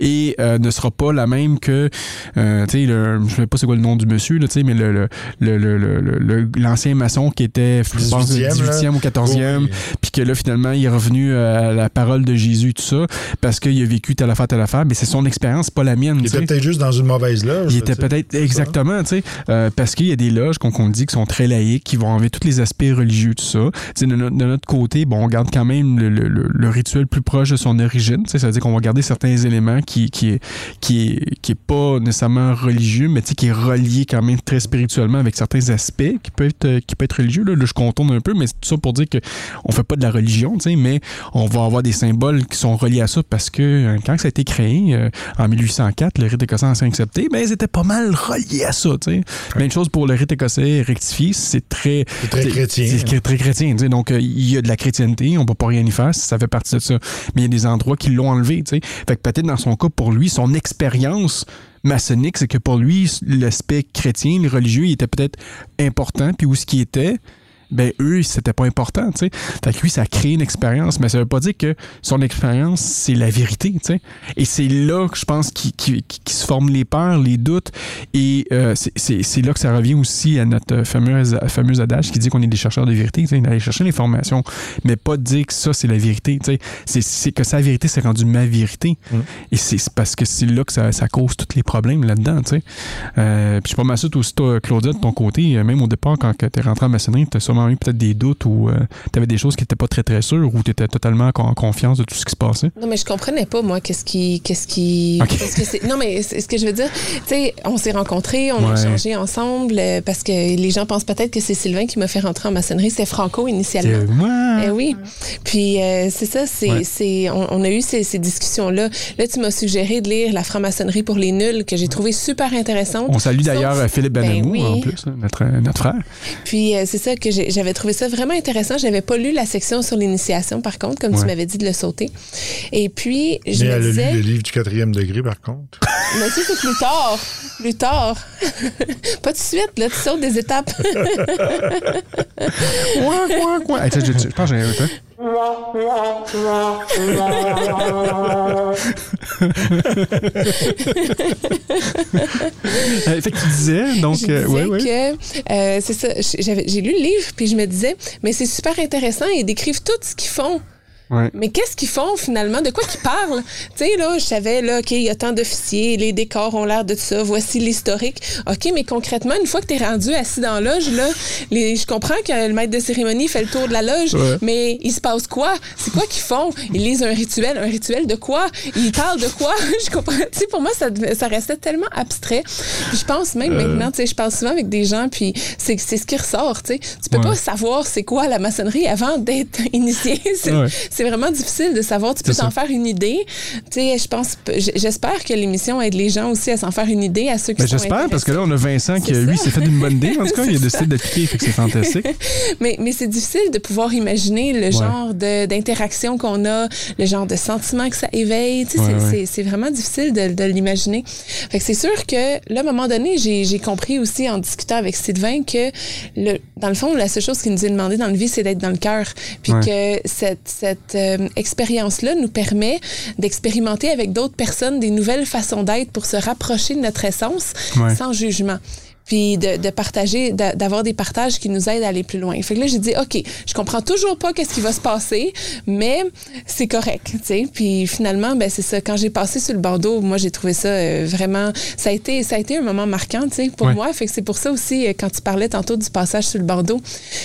Et euh, ne sera pas la même que, euh, tu sais, le- je sais pas c'est quoi le nom du monsieur, tu sais, mais le, le, le, le- le- l'ancien maçon qui était, je pense,
18e,
18e ou 14e,
Oui.
puis que là, finalement, il est revenu à la parole de Jésus, tout ça, parce qu'il a vécu telle affaire, telle affaire, mais c'est son expérience, pas la mienne.
Il
tu sais.
était peut-être juste dans une mauvaise loge.
Il était peut-être. Exactement, tu sais, euh, parce qu'il y a des loges qu'on qu'on dit qui sont très laïques, qui vont enlever tous les aspects religieux, tout ça. De, notre- de notre côté, bon, on garde quand même le, le- le- rituel plus proche de son origine. Tu sais, ça veut dire qu'on va garder certains éléments qui qui est qui est qui est pas nécessairement religieux, mais tu sais, qui est relié quand même très spirituellement avec certains aspects qui peuvent être qui peuvent être religieux. Là, Là, je contourne un peu, mais c'est tout ça pour dire que on fait pas de la religion, tu sais, mais on va avoir des symboles qui sont reliés à ça parce que euh, quand ça a été créé euh, en 1804, le rite écossais ancien accepté, ben ils étaient pas mal reliés à ça, tu sais. Même chose pour le rite écossais rectifié, c'est très
C'est très chrétien.
C'est très, très chrétien, tu sais. Donc euh, il y a de la chrétienté, on peut pas rien y faire, ça fait partie de ça. Mais il y a des endroits qui l'ont enlevé, tu sais. Fait que peut-être dans son cas pour lui, son expérience maçonnique, c'est que pour lui, l'aspect chrétien, le religieux, il était peut-être important, puis où ce qui était, ben eux, c'était pas important, tu sais. Fait que lui, ça a créé une expérience, mais ça veut pas dire que son expérience, c'est la vérité, tu sais. Et c'est là que je pense qu'il qu'il- qu'il se forment les peurs, les doutes, et euh, c'est- là que ça revient aussi à notre fameux, fameux adage qui dit qu'on est des chercheurs de vérité, tu sais, d'aller chercher l'information, mais pas de dire que ça, c'est la vérité, tu sais. C'est- que sa vérité, c'est rendu ma vérité. Et c'est parce que c'est là que ça, ça cause tous les problèmes là-dedans, tu sais. Euh, puis je suis pas mal sûr, aussi, toi, Claudia, de ton côté, euh, même au départ, quand tu es rentré en maçonnerie, tu as sûrement eu peut-être des doutes ou tu avais des choses qui n'étaient pas très, très sûres ou tu étais totalement en confiance de tout ce qui se passait?
Non, mais je comprenais pas, moi, qu'est-ce qui. Qu'est-ce qui. Qu'est-ce que non, mais c'est- ce que je veux dire, tu sais, on s'est rencontrés, on a échangé ensemble euh, parce que les gens pensent peut-être que c'est Sylvain qui m'a fait rentrer en maçonnerie. C'est Franco initialement.
Ouais.
Eh oui. Puis euh, c'est ça, c'est,
Ouais.
c'est, on, on a eu ces, ces discussions-là. Là, tu m'as suggéré de lire La franc-maçonnerie pour les nuls, que j'ai trouvé super intéressante.
On salue d'ailleurs euh, Philippe
Ben
Benamou,
oui.
en plus, hein, notre, notre frère.
Puis euh, c'est ça que j'ai- j'avais trouvé ça vraiment intéressant. J'avais pas lu la section sur l'initiation, par contre, comme
Ouais.
tu m'avais dit de le sauter. Et puis, je
Mais
me
elle a lu le livre du quatrième degré, par contre.
Mais ça, c'est plus tard. Plus tard. pas tout de suite, là, tu sautes des étapes.
Quoi, quoi, quoi? Hey, je, pense que j'ai un. Euh, fait que tu disais, donc,
je
euh,
disais
ouais, ouais.
que euh, c'est ça. J'ai lu le livre, puis je me disais, mais c'est super intéressant. Ils décrivent tout ce qu'ils font.
Ouais.
Mais qu'est-ce qu'ils font finalement? De quoi qu'ils parlent? tu sais, là, je savais, là, OK, il y a tant d'officiers, les décors ont l'air de ça, voici l'historique. OK, mais concrètement, une fois que tu es rendu assis dans la loge, là, les, je comprends que le maître de cérémonie fait le tour de la loge,
Ouais.
mais il se passe quoi? C'est quoi qu'ils font? Ils lisent un rituel. Un rituel de quoi? Ils parlent de quoi? je comprends. Tu sais, pour moi, ça, ça restait tellement abstrait. Puis je pense même
Euh.
maintenant, tu sais, je parle souvent avec des gens, puis c'est ce qui ressort, tu sais. Tu peux
Ouais.
pas savoir c'est quoi la maçonnerie avant d'être initié. C'est. C'est vraiment difficile de savoir. Tu peux t'en faire une idée. Tu sais, je pense, j'espère que l'émission aide les gens aussi à s'en faire une idée, à ceux qui
Ben,
sont
J'espère, parce que là, on a Vincent qui, lui, s'est fait d'une bonne idée. En tout cas, il a décidé d'appliquer, fait que c'est fantastique.
Mais, mais c'est difficile de pouvoir imaginer le
Ouais.
genre d'interaction qu'on a, le genre de sentiment que ça éveille. Tu sais,
Ouais,
c'est-
ouais.
vraiment difficile de, de l'imaginer. Fait que c'est sûr que, là, à un moment donné, j'ai compris aussi en discutant avec Sylvain que, le, dans le fond, la seule chose qui nous est demandée dans la vie, c'est d'être dans le cœur. Puis que cette, cette euh, expérience-là nous permet d'expérimenter avec d'autres personnes des nouvelles façons d'être pour se rapprocher de notre essence
Ouais.
sans jugement puis de, de partager, d'a- d'avoir des partages qui nous aident à aller plus loin. Fait que là, j'ai dit, OK, je comprends toujours pas qu'est-ce qui va se passer, mais c'est correct, tu sais. Puis finalement, ben c'est ça. Quand j'ai passé sur le bandeau, moi, j'ai trouvé ça euh, vraiment... Ça a, été, ça a été un moment marquant, tu sais, pour
Ouais.
moi. Fait que c'est pour ça aussi, euh, quand tu parlais tantôt du passage sur le bandeau,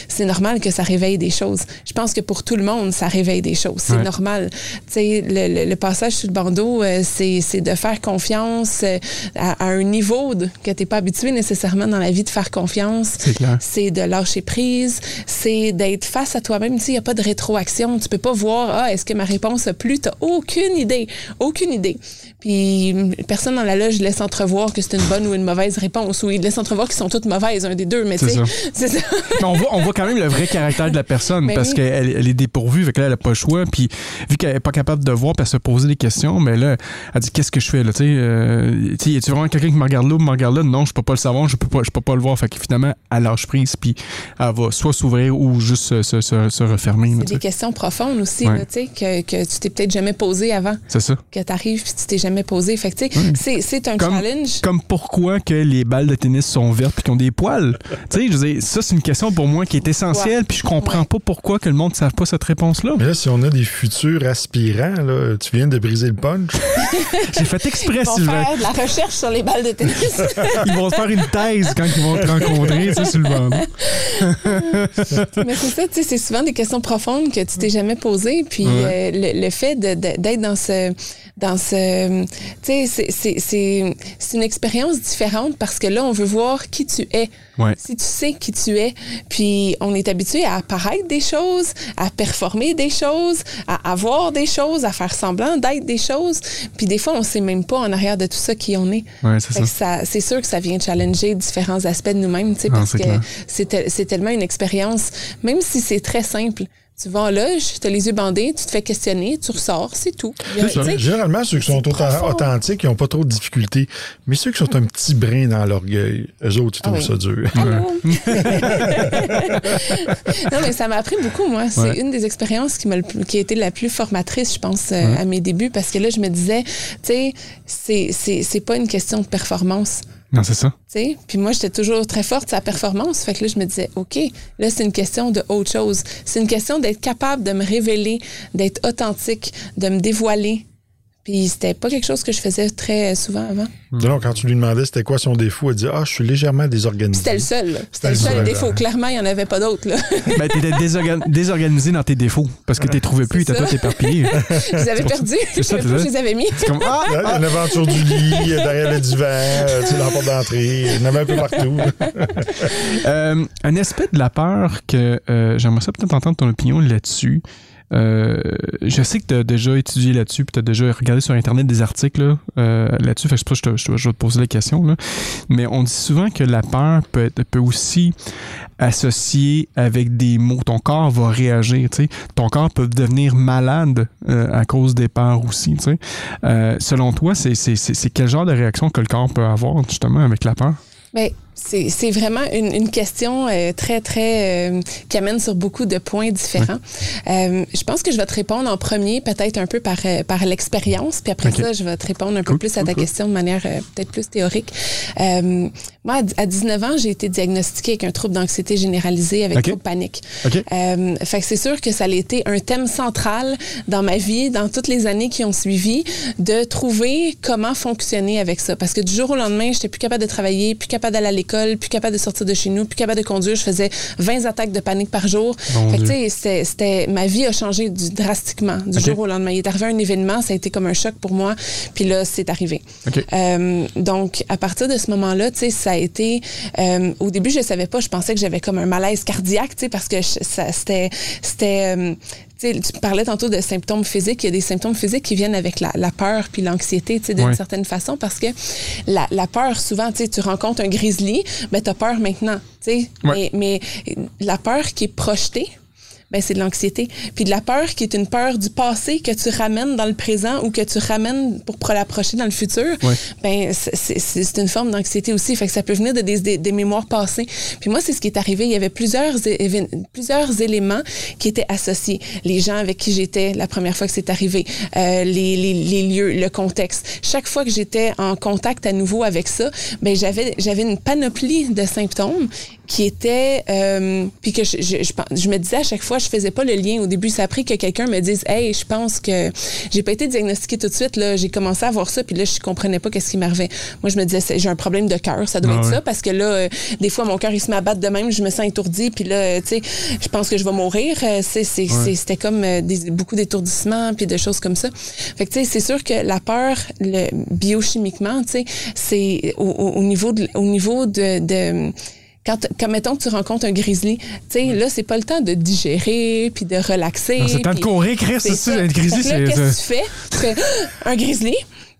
c'est normal que ça réveille des choses. Je pense que pour tout le monde, ça réveille des choses. C'est
Ouais.
normal. Tu sais, le, le- le passage sur le bandeau, euh, c'est c'est de faire confiance euh, à, à un niveau de- que tu n'es pas habitué nécessairement nécessairement dans la vie de faire confiance.
C'est clair.
C'est de lâcher prise. C'est d'être face à toi-même. Tu sais, il n'y a pas de rétroaction. Tu peux pas voir, ah, est-ce que ma réponse a plu? T'as aucune idée. Aucune idée. Puis personne dans la loge laisse entrevoir que c'est une bonne ou une mauvaise réponse. Ou il laisse entrevoir qu'ils sont toutes mauvaises, un des deux. Mais tu
C'est
sais,
ça.
c'est ça.
Mais on voit, on voit quand même le vrai caractère de la personne
Ben
parce
oui.
qu'elle elle est dépourvue, fait que là, elle n'a pas le choix. Puis vu qu'elle n'est pas capable de voir, puis elle se poser des questions, mais là, elle dit Qu'est-ce que je fais là? Tu sais, euh, tu vraiment quelqu'un qui me regarde là ou me regarde là? Non, je peux pas le savoir, je peux pas, je peux pas le voir. Fait que finalement, elle lâche prise, puis elle va soit s'ouvrir ou juste se, se, se- se refermer.
C'est des questions profondes aussi,
Ouais.
là, tu sais, que, que tu t'es peut-être jamais posé avant,
C'est ça.
que tu arrives puis tu t'es jamais posé. Fait que, tu sais, c'est- c'est un
Comme-
challenge.
Comme pourquoi que les balles de tennis sont vertes puis qu'ils ont des poils? tu sais, je veux dire, ça, c'est une question pour moi qui est essentielle,
Ouais.
puis je comprends
Ouais.
pas pourquoi que le monde ne savent pas cette réponse-là.
Mais là, si on a des futurs aspirants, là, tu viens de briser le punch.
J'ai fait exprès,
Ils vont
Sylvain.
faire de la recherche sur les balles de tennis.
Ils vont se faire une thèse quand ils vont te rencontrer, tu sais, sur le banc.
Mais c'est ça, tu sais, c'est souvent des questions profondes que tu t'es jamais posées. Puis
Ouais.
euh, le, le fait d'être dans ce, dans ce, tu sais, c'est- c'est- c'est c'est une expérience différente parce que là, on veut voir qui tu es.
Ouais.
Si tu sais qui tu es, puis on est habitué à apparaître des choses, à performer des choses, à avoir des choses, à faire semblant d'être des choses, puis des fois on sait même pas en arrière de tout ça qui on est.
Ouais, c'est ça.
ça- C'est sûr que ça vient challenger différents aspects de nous-mêmes, tu sais, parce que c'est tellement une expérience, même si c'est très simple. Tu vas en loge, tu as les yeux bandés, tu te fais questionner, tu ressors, c'est tout. A-
ça. Généralement, ceux qui sont authentiques, ils n'ont pas trop de difficultés. Mais ceux qui sont un petit brin dans l'orgueil, eux autres, ils
Ah
trouvent
oui.
ça dur.
Allô? non, mais ça m'a appris beaucoup, moi. C'est
Ouais.
une des expériences qui, le plus- qui a été la plus formatrice, je pense, euh, à mes débuts, parce que là, je me disais, tu sais, c'est pas une question de performance.
Non, c'est ça.
tu sais. Puis moi, j'étais toujours très forte sur la performance. Fait que là, je me disais, OK, là, c'est une question de autre chose. C'est une question d'être capable de me révéler, d'être authentique, de me dévoiler. Puis c'était pas quelque chose que je faisais très souvent avant.
Non, quand tu lui demandais c'était quoi son défaut, elle disait Ah, je suis légèrement désorganisé.
C'était le seul. C'était le seul
seul,
défaut. Clairement, il n'y en avait pas d'autres.
Ben, t'étais désorgan- désorganisé dans tes défauts parce que t'es trouvé plus et
C'est
t'as
ça.
tout éparpillé.
je les avais perdus.
C'est ça,
Je les avais mis.
C'est comme, ah,
Il y a une aventure du lit, derrière le divan, euh, tu sais, dans la porte d'entrée. Il y en avait un peu partout.
Euh, un aspect de la peur que euh, j'aimerais ça peut-être entendre ton opinion là-dessus. Euh, je sais que tu as déjà étudié là-dessus, puis tu as déjà regardé sur Internet des articles euh, là-dessus. Fait je, je te- je vais te poser la question. Là. Mais on dit souvent que la peur peut, être, peut aussi associer avec des mots. Ton corps va réagir. Ton corps peut devenir malade euh, à cause des peurs aussi. selon toi, c'est quel genre de réaction que le corps peut avoir justement avec la peur?
Ben, c'est vraiment une, une question euh, très, très... euh, qui amène sur beaucoup de points différents. Euh, je pense que je vais te répondre en premier, peut-être un peu par, par l'expérience, puis après ça, je vais te répondre un peu
Cool,
plus à ta
cool.
question de manière peut-être plus théorique. Moi, à d- à 19 ans, j'ai été diagnostiquée avec un trouble d'anxiété généralisée avec
Ok.
trouble panique.
OK?
Euh, fait que c'est sûr que ça a été un thème central dans ma vie, dans toutes les années qui ont suivi, de trouver comment fonctionner avec ça. Parce que du jour au lendemain, j'étais plus capable de travailler, plus capable d'aller à l'école, plus capable de sortir de chez nous, plus capable de conduire. Je faisais 20 attaques de panique par jour. Fait c'était- ma vie a changé du- drastiquement du jour au lendemain. Il est arrivé un événement, ça a été comme un choc pour moi. Puis là, c'est arrivé. Euh, donc, à partir de ce moment-là, tu sais, ça a été. euh, au début, je savais pas. Je pensais que j'avais comme un malaise cardiaque, tu sais, parce que je- ça, c'était, c'était. euh, tu tu parlais tantôt de symptômes physiques. Il y a des symptômes physiques qui viennent avec la, la peur puis l'anxiété, tu sais, d'une certaine façon, parce que la, la peur, souvent, tu sais, tu rencontres un grizzly, ben t'as peur maintenant, tu sais. Mais, mais la peur qui est projetée, ben c'est de l'anxiété. Puis de la peur qui est une peur du passé que tu ramènes dans le présent ou que tu ramènes pour pro- l'approcher dans le futur,
Ouais.
ben c'est- une forme d'anxiété aussi. Fait que ça peut venir de des, des, des mémoires passées. Puis moi, c'est ce qui est arrivé. Il y avait plusieurs, plusieurs éléments qui étaient associés. Les gens avec qui j'étais la première fois que c'est arrivé, euh, les, les, les lieux, le contexte. Chaque fois que j'étais en contact à nouveau avec ça, ben j'avais j'avais une panoplie de symptômes qui étaient... Euh, puis que je, je, je me disais à chaque fois, fois, je faisais pas le lien. Au début, ça a pris que quelqu'un me dise, hey, je pense que j'ai pas été diagnostiquée tout de suite. Là, j'ai commencé à voir ça, puis là, je comprenais pas qu'est-ce qui m'arrivait. Moi, je me disais, j'ai un problème de cœur, ça doit
Ah
être
ouais.
ça, parce que là, euh, des fois, mon cœur il se met à battre de même, je me sens étourdie, puis là, tu sais, je pense que je vais mourir. Euh, c'est, c'est, c'est- c'était comme euh, des, beaucoup d'étourdissements, puis de choses comme ça. Fait que tu sais, c'est sûr que la peur, le, biochimiquement, tu sais, c'est au, au- au niveau de, au niveau de, de quand, quand mettons que tu rencontres un grizzly, tu sais, là, c'est pas le temps de digérer puis de relaxer.
C'est le temps de courir, Chris, c'est ça, un grizzly, c'est.
qu'est-ce que tu fais? Tu fais un grizzly.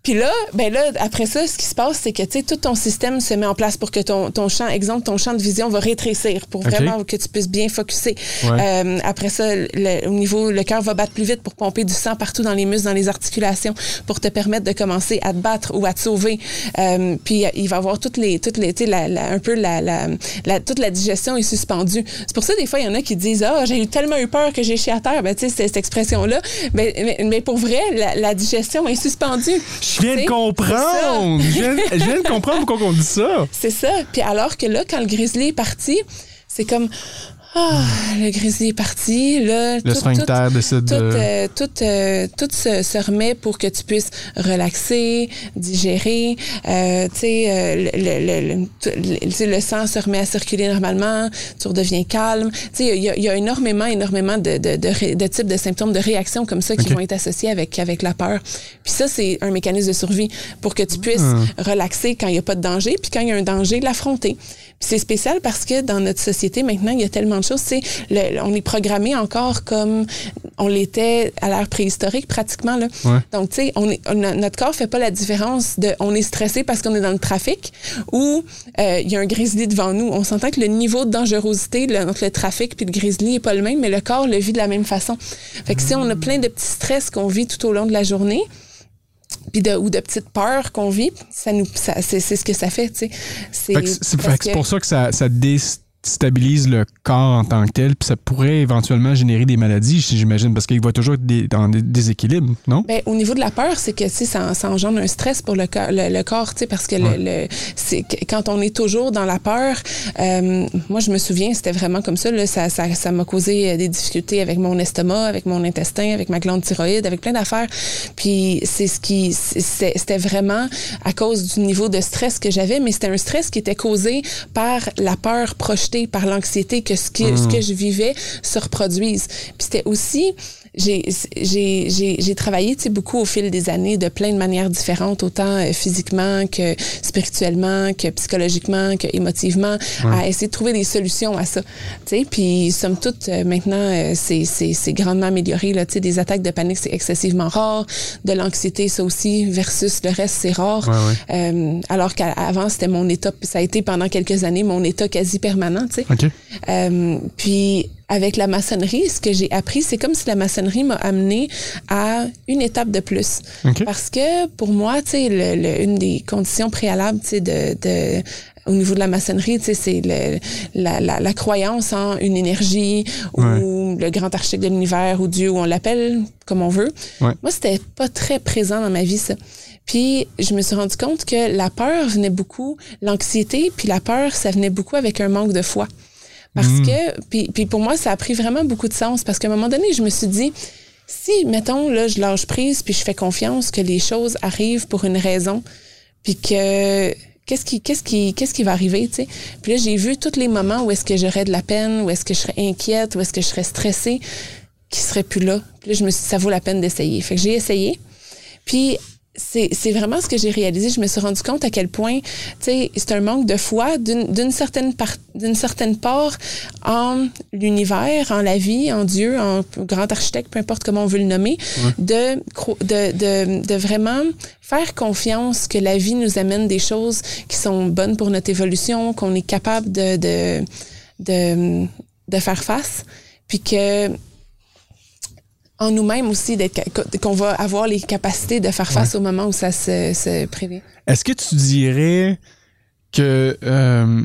Puis là, ben là, après ça, ce qui se passe, c'est que tu sais, tout ton système se met en place pour que ton, ton champ, exemple, ton champ de vision va rétrécir pour vraiment que tu puisses bien focuser.
Ouais.
Euh, après ça, le- au niveau, le cœur va battre plus vite pour pomper du sang partout dans les muscles, dans les articulations, pour te permettre de commencer à te battre ou à te sauver. Euh, puis il va y avoir toutes les, toutes les, tu sais, la, la- un peu la, la, la- toute la digestion est suspendue. C'est pour ça des fois il y en a qui disent ah j'ai eu tellement eu peur que j'ai chié à terre. Ben tu sais cette, cette expression là. Ben, mais, mais pour vrai la, la digestion est suspendue.
Je viens de comprendre! Je viens, je viens de comprendre pourquoi on dit ça!
C'est ça. Puis alors que là, quand le grizzly est parti, c'est comme ah, le grizzly est parti. Là,
Le
tout-
sphincter décide
tout,
de.
euh, tout, euh, tout se, se remet pour que tu puisses relaxer, digérer. Euh, tu sais, euh, le, le, le, le- sang se remet à circuler normalement, tu redeviens calme. Tu sais, il y, y a énormément, énormément de, de, de, de types de symptômes, de réactions comme ça qui vont être associés avec, avec la peur. Puis ça, c'est un mécanisme de survie pour que tu puisses
Ah.
relaxer quand il n'y a pas de danger, puis quand il y a un danger, l'affronter. Puis c'est spécial parce que dans notre société, maintenant, il y a tellement de choses. Tu sais, le- on est programmé encore comme on l'était à l'ère préhistorique, pratiquement. Là.
Ouais.
Donc, tu sais, on est, on a- notre corps fait pas la différence de on est stressé parce qu'on est dans le trafic ou euh, il y a un grizzly devant nous. On s'entend que le niveau de dangerosité le- entre le trafic puis le grizzly est pas le même, mais le corps le vit de la même façon. Fait que si on a plein de petits stress qu'on vit tout au long de la journée, puis de, ou de petites peurs qu'on vit, ça nous, ça, c'est, ce que ça fait, tu sais. C'est,
c'est pour ça que ça, ça déstabilise le corps en tant que tel, puis ça pourrait éventuellement générer des maladies, j'imagine, parce qu'il va toujours être des- dans des déséquilibres, non?
Ben, au niveau de la peur, c'est que ça, ça engendre un stress pour le, corps- le, le corps, parce que le- le, quand on est toujours dans la peur, euh, moi je me souviens, c'était vraiment comme ça, là, ça, ça, ça m'a causé euh, des difficultés avec mon estomac, avec mon intestin, avec ma glande thyroïde, avec plein d'affaires. Puis c'est ce qui, c'était vraiment à cause du niveau de stress que j'avais, mais c'était un stress qui était causé par la peur projetée, par l'anxiété que ce que, ce que je vivais se reproduise. Puis c'était aussi j'ai j'ai j'ai j'ai travaillé tu sais beaucoup au fil des années de plein de manières différentes autant euh, physiquement que spirituellement que psychologiquement que émotivement à essayer de trouver des solutions à ça tu sais. Puis somme toute euh, maintenant euh, c'est c'est c'est grandement amélioré là tu sais. Des attaques de panique c'est excessivement rare. De l'anxiété ça aussi versus le reste c'est rare.
Ouais, ouais.
Euh, alors qu'avant c'était mon état ça a été pendant quelques années mon état quasi permanent tu sais.
OK.
euh, puis avec la maçonnerie, ce que j'ai appris, c'est comme si la maçonnerie m'a amené à une étape de plus. Parce que pour moi, tu sais, le, le- une des conditions préalables, tu sais, de, de au niveau de la maçonnerie, tu sais, c'est la, la, la croyance en une énergie ou le grand architecte de l'univers ou Dieu, ou on l'appelle comme on veut.
Ouais.
Moi, c'était pas très présent dans ma vie, ça. Puis je me suis rendu compte que la peur venait beaucoup, l'anxiété, puis la peur, ça venait beaucoup avec un manque de foi. Parce que, puis, puis pour moi, ça a pris vraiment beaucoup de sens parce qu'à un moment donné, je me suis dit, si, mettons, là, je lâche prise puis je fais confiance que les choses arrivent pour une raison, puis que qu'est-ce qui, qu'est-ce qui, qu'est-ce qui va arriver, tu sais? Puis là, j'ai vu tous les moments où est-ce que j'aurais de la peine, où est-ce que je serais inquiète, où est-ce que je serais stressée, qui seraient plus là. Puis là, je me suis dit, ça vaut la peine d'essayer. Fait que j'ai essayé. Puis c'est vraiment ce que j'ai réalisé. Je me suis rendu compte à quel point, tu sais, c'est un manque de foi d'une d'une certaine part, d'une certaine part en l'univers, en la vie, en Dieu, en grand architecte, peu importe comment on veut le nommer, de, de, de vraiment faire confiance que la vie nous amène des choses qui sont bonnes pour notre évolution, qu'on est capable de, de, de, de faire face, puis que en nous-mêmes aussi, d'être qu'on va avoir les capacités de faire face au moment où ça se, se prévient.
Est-ce que tu dirais que euh,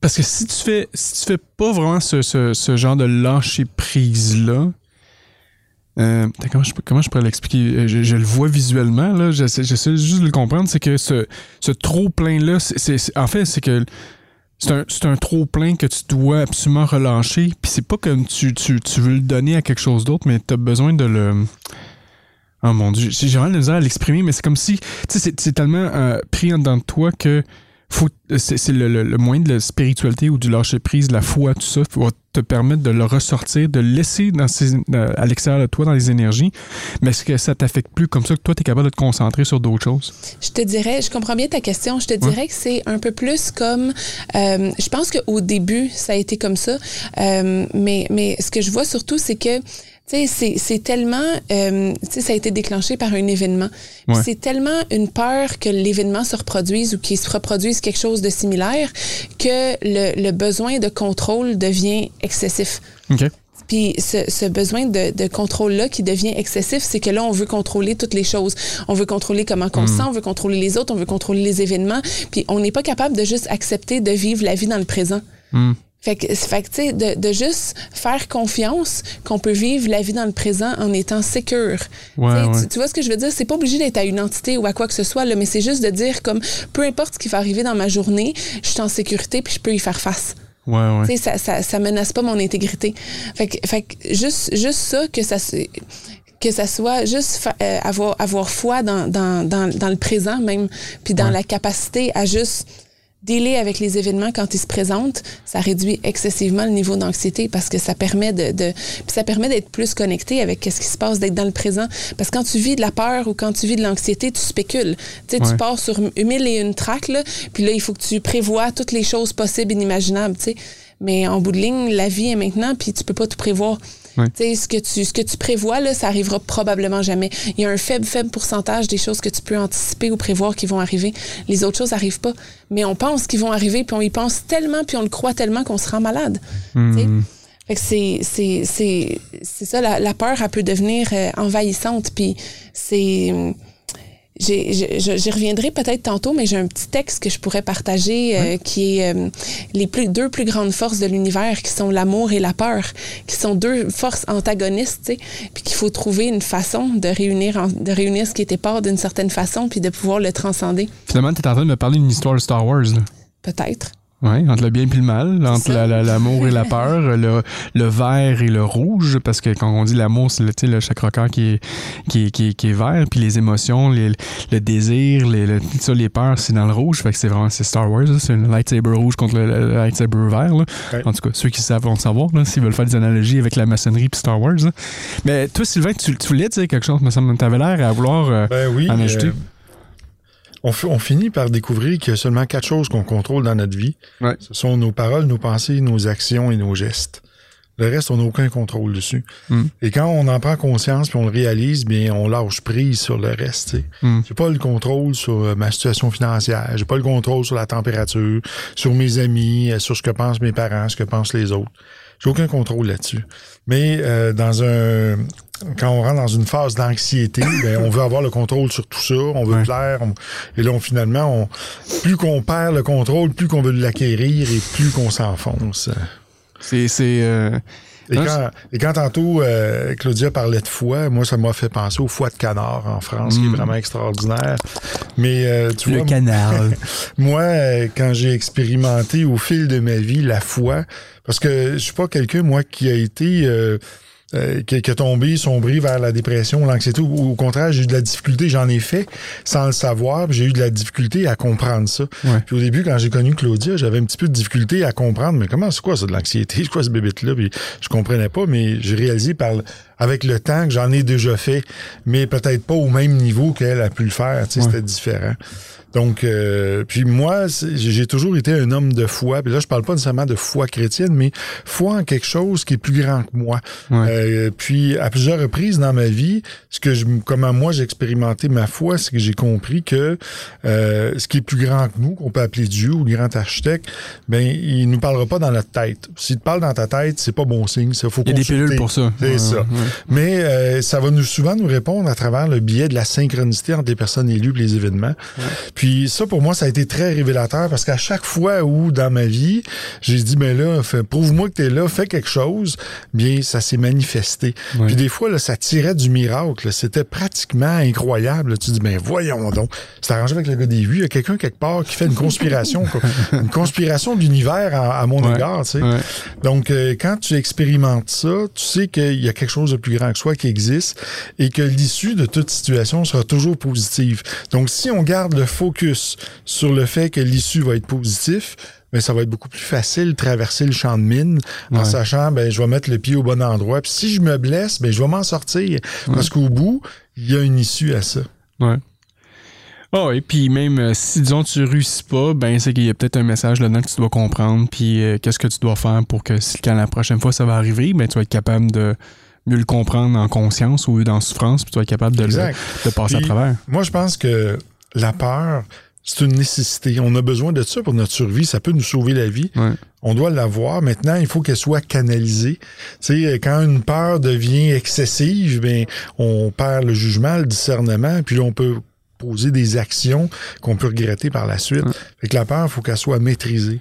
parce que si tu fais si tu fais pas vraiment ce, ce, ce genre de lâcher prise là euh, comment, je, comment je pourrais l'expliquer? Euh, Je, je le vois visuellement, là. J'essaie, juste de le comprendre. C'est que ce, ce trop plein-là, c'est- en fait, c'est que c'est un, un trop plein que tu dois absolument relâcher. Puis c'est pas comme tu, tu, tu veux le donner à quelque chose d'autre, mais tu as besoin de le. Oh mon dieu, j'ai vraiment de misère à l'exprimer, mais c'est comme si. Tu sais, c'est- tellement euh, pris en dedans de toi que c'est, c'est le, le- le moyen de la spiritualité ou du lâcher prise, de la foi, tout ça, va te permettre de le ressortir, de le laisser dans ses- euh, à l'extérieur de toi, dans les énergies, mais est-ce que ça t'affecte plus comme ça que toi, tu es capable de te concentrer sur d'autres choses?
Je te dirais, je comprends bien ta question. Je te dirais que c'est un peu plus comme, euh, je pense qu'au début, ça a été comme ça. Euh, mais, mais ce que je vois surtout, c'est que, tu sais, c'est- c'est tellement, euh, tu sais, ça a été déclenché par un événement.
Ouais.
C'est tellement une peur que l'événement se reproduise ou qu'il se reproduise quelque chose de similaire que le, le besoin de contrôle devient excessif.
OK.
Puis ce, ce besoin de, de contrôle-là qui devient excessif, c'est que là, on veut contrôler toutes les choses. On veut contrôler comment on se sent, on veut contrôler les autres, on veut contrôler les événements. Puis on n'est pas capable de juste accepter de vivre la vie dans le présent.
Mm.
Fait que, fait que tu sais, de, de juste faire confiance qu'on peut vivre la vie dans le présent en étant sécure.
Ouais,
Tu sais,
ouais.
Tu, tu vois ce que je veux dire? C'est pas obligé d'être à une entité ou à quoi que ce soit, là, mais c'est juste de dire comme, peu importe ce qui va arriver dans ma journée, je suis en sécurité puis je peux y faire face.
Ouais, ouais.
Tu sais, ça, ça, ça menace pas mon intégrité. Fait que, fait que juste, juste ça, que ça, se- que ça soit juste euh, avoir, avoir foi dans, dans, dans, dans le présent même, puis dans
Ouais.
la capacité à juste dealer avec les événements quand ils se présentent, ça réduit excessivement le niveau d'anxiété parce que ça permet de, de puis ça permet d'être plus connecté avec ce qui se passe, d'être dans le présent. Parce que quand tu vis de la peur ou quand tu vis de l'anxiété, tu spécules. Tu sais,
Ouais.
tu pars sur mille et une traques, là, puis là, il faut que tu prévois toutes les choses possibles, inimaginables, tu sais. Mais en bout de ligne, la vie est maintenant, puis tu peux pas tout prévoir.
Ouais.
Tu sais, ce que tu, ce que tu prévois, là, ça arrivera probablement jamais. Il y a un faible, faible pourcentage des choses que tu peux anticiper ou prévoir qui vont arriver. Les autres choses arrivent pas. Mais on pense qu'ils vont arriver, puis on y pense tellement, puis on le croit tellement qu'on se rend malade.
Mm.
C'est, c'est, c'est, c'est ça, la, la peur, elle peut devenir euh, envahissante, puis c'est... j'ai- j'ai- je- J'y reviendrai peut-être tantôt, mais j'ai un petit texte que je pourrais partager euh, qui est euh, les plus, deux plus grandes forces de l'univers, qui sont l'amour et la peur, qui sont deux forces antagonistes, puis qu'il faut trouver une façon de réunir, en- de réunir ce qui était pas d'une certaine façon, puis de pouvoir le transcender.
Finalement, tu es en train de me parler d'une histoire de Star Wars. Là.
Peut-être.
Ouais, entre le bien et le mal, entre
ça.
la- la- l'amour et la peur, le, le vert et le rouge, parce que quand on dit l'amour, c'est le, tu sais, le chakra cœur qui est, qui, est, qui, est, qui est vert, puis les émotions, les- le désir, les, le- ça, les peurs, c'est dans le rouge, fait que c'est vraiment c'est Star Wars, là, c'est un lightsaber rouge contre le, le lightsaber vert. Là. En tout cas, ceux qui savent vont savoir, là, s'ils veulent faire des analogies avec la maçonnerie puis Star Wars. là. Mais toi, Sylvain, tu, tu voulais dire quelque chose, me semble, t'avais l'air à vouloir euh,
Ben oui.
en ajouter.
euh, on, fi- on finit par découvrir qu'il y a seulement quatre choses qu'on contrôle dans notre vie.
Ouais.
Ce sont nos paroles, nos pensées, nos actions et nos gestes. Le reste, on n'a aucun contrôle dessus.
Mm.
Et quand on en prend conscience puis on le réalise, bien, on lâche prise sur le reste.
Mm.
J'ai pas le contrôle sur euh, ma situation financière. J'ai pas le contrôle sur la température, sur mes amis, euh, sur ce que pensent mes parents, ce que pensent les autres. J'ai aucun contrôle là-dessus. Mais euh, dans un quand on rentre dans une phase d'anxiété, ben, on veut avoir le contrôle sur tout ça, on veut
Ouais.
plaire, on- et là, on, finalement, on, plus qu'on perd le contrôle, plus qu'on veut l'acquérir et plus qu'on s'enfonce.
c'est. c'est euh,
Et quand, et quand tantôt euh, Claudia parlait de foie, moi, ça m'a fait penser au foie de canard en France, qui est
Mm.
vraiment extraordinaire. Mais euh, tu
le
vois,
canal.
moi, euh, quand j'ai expérimenté au fil de ma vie la foi, parce que je suis pas quelqu'un, moi, qui a été... euh, qui, qui a tombé, sombré vers la dépression, l'anxiété, ou au contraire, j'ai eu de la difficulté, j'en ai fait sans le savoir, j'ai eu de la difficulté à comprendre ça.
Ouais.
Puis au début, quand j'ai connu Claudia, j'avais un petit peu de difficulté à comprendre, mais comment c'est quoi ça de l'anxiété, c'est quoi ce bébé-là, puis je comprenais pas, mais j'ai réalisé par avec le temps que j'en ai déjà fait, mais peut-être pas au même niveau qu'elle a pu le faire, tu sais,
Ouais.
c'était différent. Donc, euh, puis moi, j'ai toujours été un homme de foi. Puis là, je parle pas nécessairement de foi chrétienne, mais foi en quelque chose qui est plus grand que moi.
Ouais.
Euh, puis à plusieurs reprises dans ma vie, ce que je, comment moi j'ai expérimenté ma foi, c'est que j'ai compris que euh, ce qui est plus grand que nous, qu'on peut appeler Dieu ou le grand architecte, ben il nous parlera pas dans notre tête. S'il te parle dans ta tête, c'est pas bon signe. Ça faut
Il y a des pilules pour ça.
C'est
Ouais,
ça.
ouais.
Mais euh, ça va nous souvent nous répondre à travers le biais de la synchronicité entre les personnes élues et les événements. Puis Puis ça, pour moi, ça a été très révélateur parce qu'à chaque fois où, dans ma vie, j'ai dit, mais là, prouve-moi que tu es là, fais quelque chose, bien, ça s'est manifesté. Puis des fois, là, ça tirait du miracle. C'était pratiquement incroyable. Tu dis, ben voyons donc. C'est arrangé avec le gars des vues. Il y a quelqu'un quelque part qui fait une conspiration, une conspiration d'univers à, mon égard. Tu sais. Donc, euh, quand tu expérimentes ça, tu sais qu'il y a quelque chose de plus grand que soi qui existe et que l'issue de toute situation sera toujours positive. Donc, si on garde le focus sur le fait que l'issue va être positive, mais ça va être beaucoup plus facile de traverser le champ de mine en sachant ben je vais mettre le pied au bon endroit. Puis si je me blesse, ben je vais m'en sortir parce qu'au bout, il y a une issue à ça.
Ouais. Oh, et puis même euh, si disons tu réussis pas, ben c'est qu'il y a peut-être un message là-dedans que tu dois comprendre, puis euh, qu'est-ce que tu dois faire pour que si quand la prochaine fois ça va arriver, ben tu vas être capable de mieux le comprendre en conscience ou dans souffrance, puis tu vas être capable de, de passer à travers.
Moi, je pense que la peur, c'est une nécessité. On a besoin de ça pour notre survie. Ça peut nous sauver la vie. On doit l'avoir. Maintenant, il faut qu'elle soit canalisée. Tu sais, quand une peur devient excessive, ben, on perd le jugement, le discernement, puis là, on peut poser des actions qu'on peut regretter par la suite. Fait que la peur, il faut qu'elle soit maîtrisée.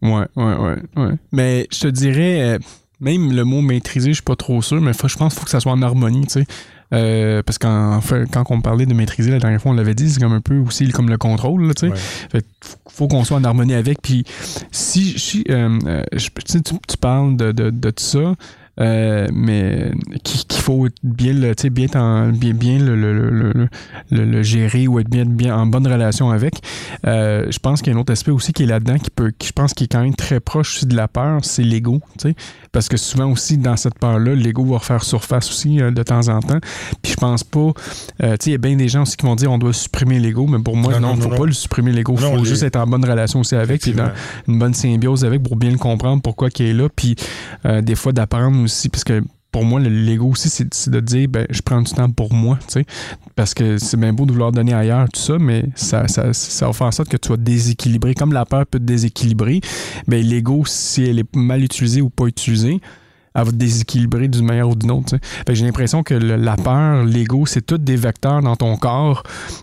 Ouais, ouais, ouais, ouais. Mais je te dirais, euh, même le mot maîtriser, je suis pas trop sûr, mais je pense qu'il faut que ça soit en harmonie, tu sais. Euh, parce qu'en fait, quand on parlait de maîtriser la dernière fois, on l'avait dit, c'est comme un peu aussi comme le contrôle, tu sais. faut qu'on soit en harmonie avec. Puis si, si euh, euh tu, tu, parles de, de, de tout ça, euh, mais qu'il faut bien le, bien, bien, bien le, le, le, le, gérer ou être bien, bien en bonne relation avec. Euh, je pense qu'il y a un autre aspect aussi qui est là-dedans, qui peut, qui, je pense qui est quand même très proche aussi de la peur, c'est l'ego. Parce que souvent aussi, dans cette peur-là, l'ego va refaire surface aussi euh, de temps en temps. Puis je pense pas. Il y a bien des gens aussi qui vont dire on doit supprimer l'ego, mais pour moi, non, il ne faut pas le supprimer l'ego. Il faut juste être en bonne relation aussi avec, et dans une bonne symbiose avec pour bien le comprendre, pourquoi qu'il est là. Puis des fois d'apprendre aussi, parce que pour moi, l'ego aussi, c'est de dire, ben, je prends du temps pour moi, tu sais, parce que c'est bien beau de vouloir donner ailleurs, tout ça, mais ça, ça, ça en sorte que tu vas déséquilibrer. Comme la peur peut te déséquilibrer, ben, l'ego, si elle est mal utilisée ou pas utilisée, elle va te déséquilibrer d'une manière ou d'une autre. J'ai l'impression que la peur, l'ego, c'est tous des vecteurs dans ton corps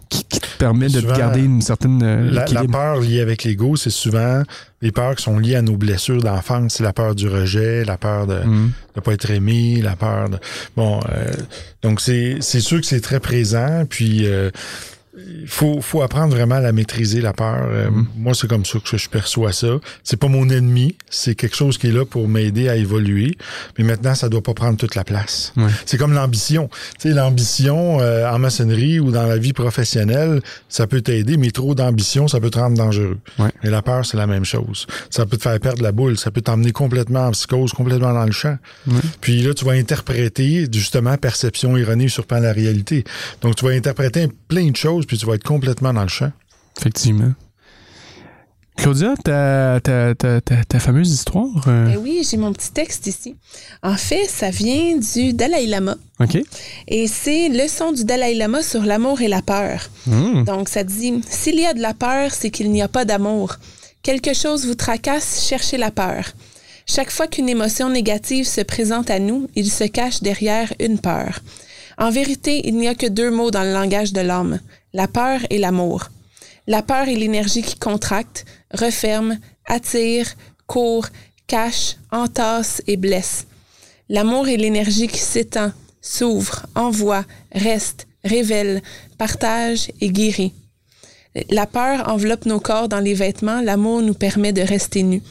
qui, te permettent de garder une certaine.
Euh, la, la, peur liée avec l'ego, c'est souvent les peurs qui sont liées à nos blessures d'enfance. C'est la peur du rejet, la peur de ne mm. pas être aimé, la peur de. Bon, euh, donc c'est sûr que c'est très présent. Puis. Euh, il faut, faut apprendre vraiment à la maîtriser, la peur. Euh, mm. Moi, c'est comme ça que je perçois ça. C'est pas mon ennemi. C'est quelque chose qui est là pour m'aider à évoluer. Mais maintenant, ça doit pas prendre toute la place. C'est comme l'ambition. Tu sais, l'ambition euh, en maçonnerie ou dans la vie professionnelle, ça peut t'aider, mais trop d'ambition, ça peut te rendre dangereux. Et la peur, c'est la même chose. Ça peut te faire perdre la boule. Ça peut t'emmener complètement en psychose, complètement dans le champ. Puis là, tu vas interpréter, justement, perception erronée sur plan de la réalité. Donc, tu vas interpréter plein de choses puis tu vas être complètement dans le champ.
Effectivement. Claudia, ta, ta, ta, ta, fameuse histoire.
Euh? Ben oui, j'ai mon petit texte ici. En fait, ça vient du Dalai Lama.
OK.
Et c'est leçon du Dalai Lama sur l'amour et la peur. Hmm. Donc, ça dit S'il y a de la peur, c'est qu'il n'y a pas d'amour. Quelque chose vous tracasse, cherchez la peur. Chaque fois qu'une émotion négative se présente à nous, il se cache derrière une peur. En vérité, il n'y a que deux mots dans le langage de l'homme la peur et l'amour. La peur est l'énergie qui contracte, referme, attire, court, cache, entasse et blesse. L'amour est l'énergie qui s'étend, s'ouvre, envoie, reste, révèle, partage et guérit. La peur enveloppe nos corps dans les vêtements, l'amour nous permet de rester nus.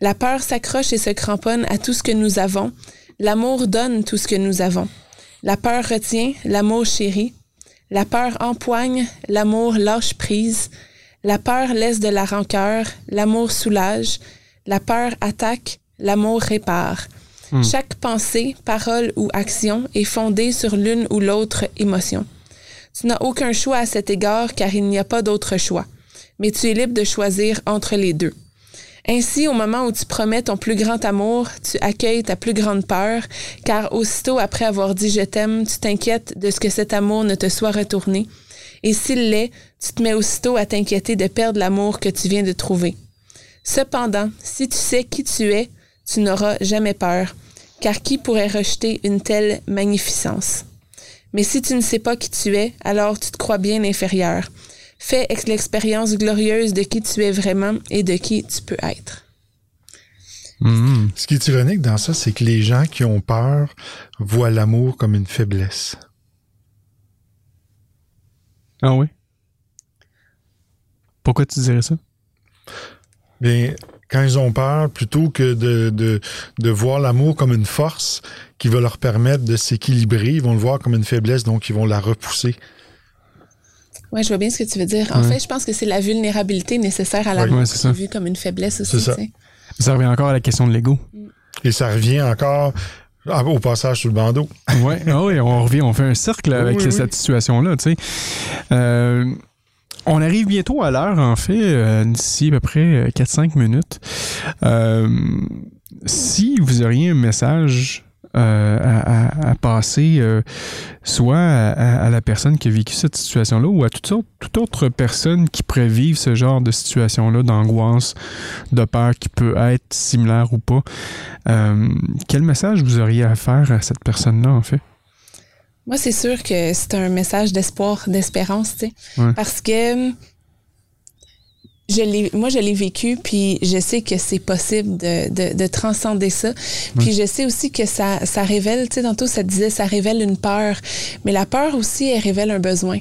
La peur s'accroche et se cramponne à tout ce que nous avons, l'amour donne tout ce que nous avons. La peur retient, l'amour chérit. La peur empoigne, l'amour lâche prise. La peur laisse de la rancœur, l'amour soulage. La peur attaque, l'amour répare. Hmm. Chaque pensée, parole ou action est fondée sur l'une ou l'autre émotion. Tu n'as aucun choix à cet égard car il n'y a pas d'autre choix, mais tu es libre de choisir entre les deux. Ainsi, au moment où tu promets ton plus grand amour, tu accueilles ta plus grande peur, car aussitôt après avoir dit je t'aime, tu t'inquiètes de ce que cet amour ne te soit retourné. Et s'il l'est, tu te mets aussitôt à t'inquiéter de perdre l'amour que tu viens de trouver. Cependant, si tu sais qui tu es, tu n'auras jamais peur, car qui pourrait rejeter une telle magnificence? Mais si tu ne sais pas qui tu es, alors tu te crois bien inférieur. Fais l'expérience glorieuse de qui tu es vraiment et de qui tu peux être.
Mhm.
Ce qui est ironique dans ça, c'est que les gens qui ont peur voient l'amour comme une faiblesse.
Ah oui? Pourquoi tu dirais ça?
Bien, quand ils ont peur, plutôt que de, de, de voir l'amour comme une force qui va leur permettre de s'équilibrer, ils vont le voir comme une faiblesse, donc ils vont la repousser.
Oui, je vois bien ce que tu veux dire. En
Ouais.
fait, je pense que c'est la vulnérabilité nécessaire à
Ouais, c'est ça.
est vue comme une faiblesse aussi.
Ça.
revient encore à la question de l'ego.
Et ça revient encore au passage sur le bandeau.
Ouais, ah oui, on revient, on fait un cercle avec
Oui, oui.
cette situation-là, tu sais. Euh, on arrive bientôt à l'heure, en fait, euh, d'ici à peu près euh, 4-5 minutes. Euh, si vous auriez un message euh, à, passer, euh, soit à, la personne qui a vécu cette situation-là ou à toute, sorte, toute autre personne qui vivre ce genre de situation-là, d'angoisse, de peur qui peut être similaire ou pas, euh, quel message vous auriez à faire à cette personne-là, en fait?
Moi, c'est sûr que c'est un message d'espoir, d'espérance, tu sais.
Ouais.
Parce que je l'ai, moi, je l'ai vécu, puis je sais que c'est possible de, de, de transcender ça. Puis je sais aussi que ça, ça révèle, tu sais, tantôt, ça disait, ça révèle une peur. Mais la peur aussi, elle révèle un besoin.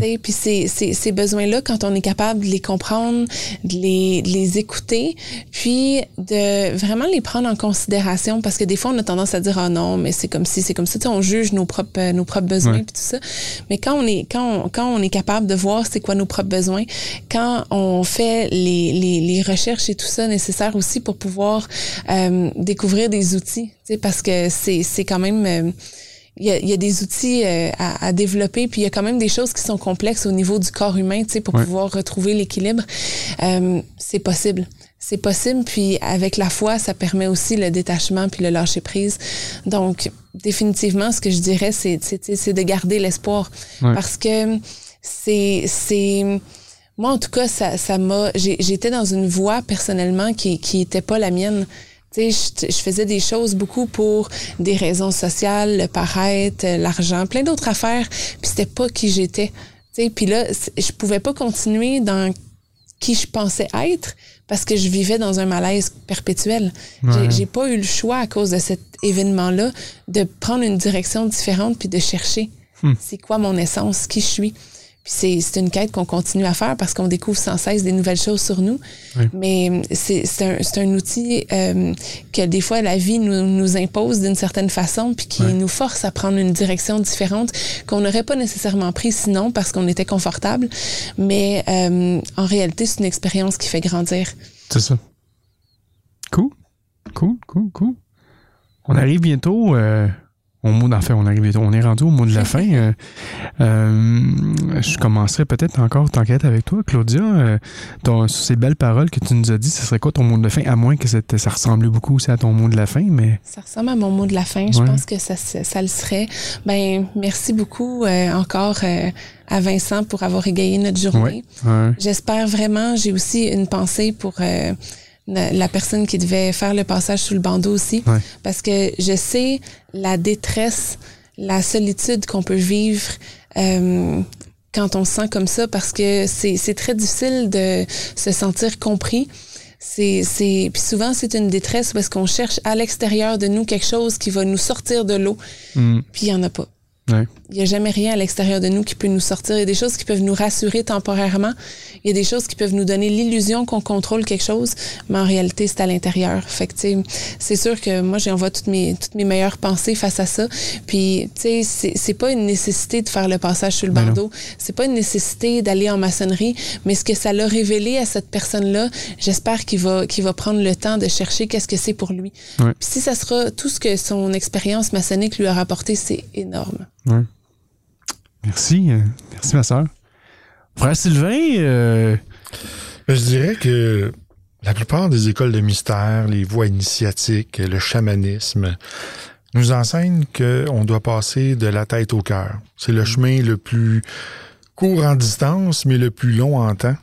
Sais, Puis ces, ces, ces besoins-là, quand on est capable de les comprendre, de les, de les écouter, puis de vraiment les prendre en considération, parce que des fois, on a tendance à dire, oh non, mais c'est comme si, c'est comme ça, tu sais, on juge nos propres, euh, nos propres besoins, puis tout ça. Mais quand on est, quand on, quand on est capable de voir c'est quoi nos propres besoins, quand on fait les, les, les recherches et tout ça nécessaire aussi pour pouvoir euh, découvrir des outils, parce que c'est, c'est quand même... euh, il y, a, il y a des outils euh, à, à développer, puis il y a quand même des choses qui sont complexes au niveau du corps humain, tu sais, pour
Ouais.
pouvoir retrouver l'équilibre. Euh, c'est possible. C'est possible, puis avec la foi, ça permet aussi le détachement puis le lâcher prise. Donc, définitivement, ce que je dirais, c'est, c'est, de garder l'espoir.
Ouais.
Parce que c'est, c'est, moi, en tout cas, ça, ça m'a, j'ai- j'étais dans une voie personnellement qui, qui était pas la mienne. Tu sais, je, je faisais des choses beaucoup pour des raisons sociales, le paraître, l'argent, plein d'autres affaires, puis c'était pas qui j'étais. Tu sais, puis là, je pouvais pas continuer dans qui je pensais être parce que je vivais dans un malaise perpétuel.
Ouais.
J'ai pas eu le choix à cause de cet événement-là de prendre une direction différente puis de chercher
Hmm.
c'est quoi mon essence, qui je suis. Puis c'est c'est une quête qu'on continue à faire parce qu'on découvre sans cesse des nouvelles choses sur nous.
Oui.
Mais c'est c'est un, c'est un outil euh, que des fois la vie nous, nous impose d'une certaine façon puis qui nous force à prendre une direction différente qu'on n'aurait pas nécessairement pris sinon parce qu'on était confortable. Mais euh, en réalité, c'est une expérience qui fait grandir.
C'est ça. Cool. Cool, cool, cool. On arrive bientôt euh, au mot d'enfer. On arrive. On est rendu au mot de la fin. Euh, euh, je commencerai peut-être encore t'enquête avec toi, Claudia. Euh, ton- sur ces belles paroles que tu nous as dit, ce serait quoi ton mot de la fin? À moins que ça ressemblait beaucoup aussi à ton mot de la fin, mais
Ça ressemble à mon mot de la fin. Je
Ouais.
pense que ça, ça, le serait. Ben, merci beaucoup euh, encore euh, à Vincent pour avoir égayé notre journée.
ouais. ouais.
J'espère vraiment, j'ai aussi une pensée pour euh, la personne qui devait faire le passage sous le bandeau aussi,
Ouais.
parce que je sais la détresse, la solitude qu'on peut vivre euh, quand on se sent comme ça, parce que c'est c'est très difficile de se sentir compris. C'est, c'est, puis souvent, c'est une détresse parce qu'on cherche à l'extérieur de nous quelque chose qui va nous sortir de l'eau,
Hmm.
puis il n'y en a pas.
Ouais.
Il n'y a jamais rien à l'extérieur de nous qui peut nous sortir. Il y a des choses qui peuvent nous rassurer temporairement. Il y a des choses qui peuvent nous donner l'illusion qu'on contrôle quelque chose, mais en réalité, c'est à l'intérieur. Fait c'est sûr que moi, j'envoie toutes mes, toutes mes meilleures pensées face à ça. Puis, tu sais, c'est, pas une nécessité de faire le passage sur le
Ben
bandeau. C'est pas une nécessité d'aller en maçonnerie, mais ce que ça l'a révélé à cette personne-là, j'espère qu'il va, qu'il va prendre le temps de chercher qu'est-ce que c'est pour lui.
Ouais.
Puis si ça sera tout ce que son expérience maçonnique lui a rapporté, c'est énorme.
Ouais. Merci. euh, merci, ma soeur. Frère Sylvain, euh,
Je dirais que la plupart des écoles de mystère, les voies initiatiques, le chamanisme, nous enseignent qu'on doit passer de la tête au cœur. C'est le chemin le plus court en distance, mais le plus long en temps.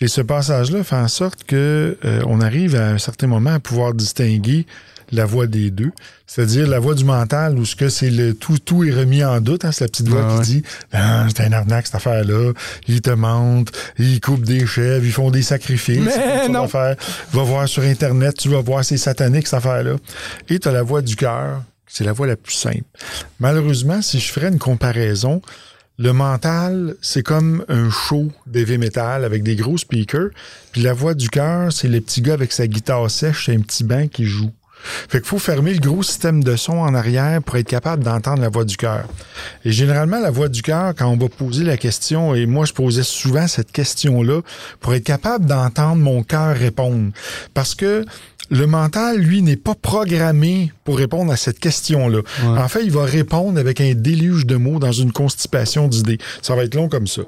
Et ce passage-là fait en sorte que euh, on arrive à un certain moment à pouvoir distinguer la voix des deux, c'est-à-dire la voix du mental où ce que c'est le tout, tout est remis en doute. Hein, c'est la petite voix qui
ouais.
dit ah, c'est un arnaque cette affaire-là. Ils te mentent, ils coupent des chèvres, ils font des sacrifices.
Mais non.
Va voir sur Internet, tu vas voir c'est satanique cette affaire-là. Et tu as la voix du cœur, c'est la voix la plus simple. Malheureusement, si je ferais une comparaison, le mental, c'est comme un show d'heavy metal avec des gros speakers. Puis la voix du cœur, c'est le petit gars avec sa guitare sèche et un petit banc qui joue. Fait qu'il faut fermer le gros système de son en arrière pour être capable d'entendre la voix du cœur. Et généralement, la voix du cœur, quand on va poser la question, et moi je posais souvent cette question-là, pour être capable d'entendre mon cœur répondre. Parce que le mental, lui, n'est pas programmé pour répondre à cette question-là. En fait, il va répondre avec un déluge de mots dans une constipation d'idées. Ça va être long comme ça.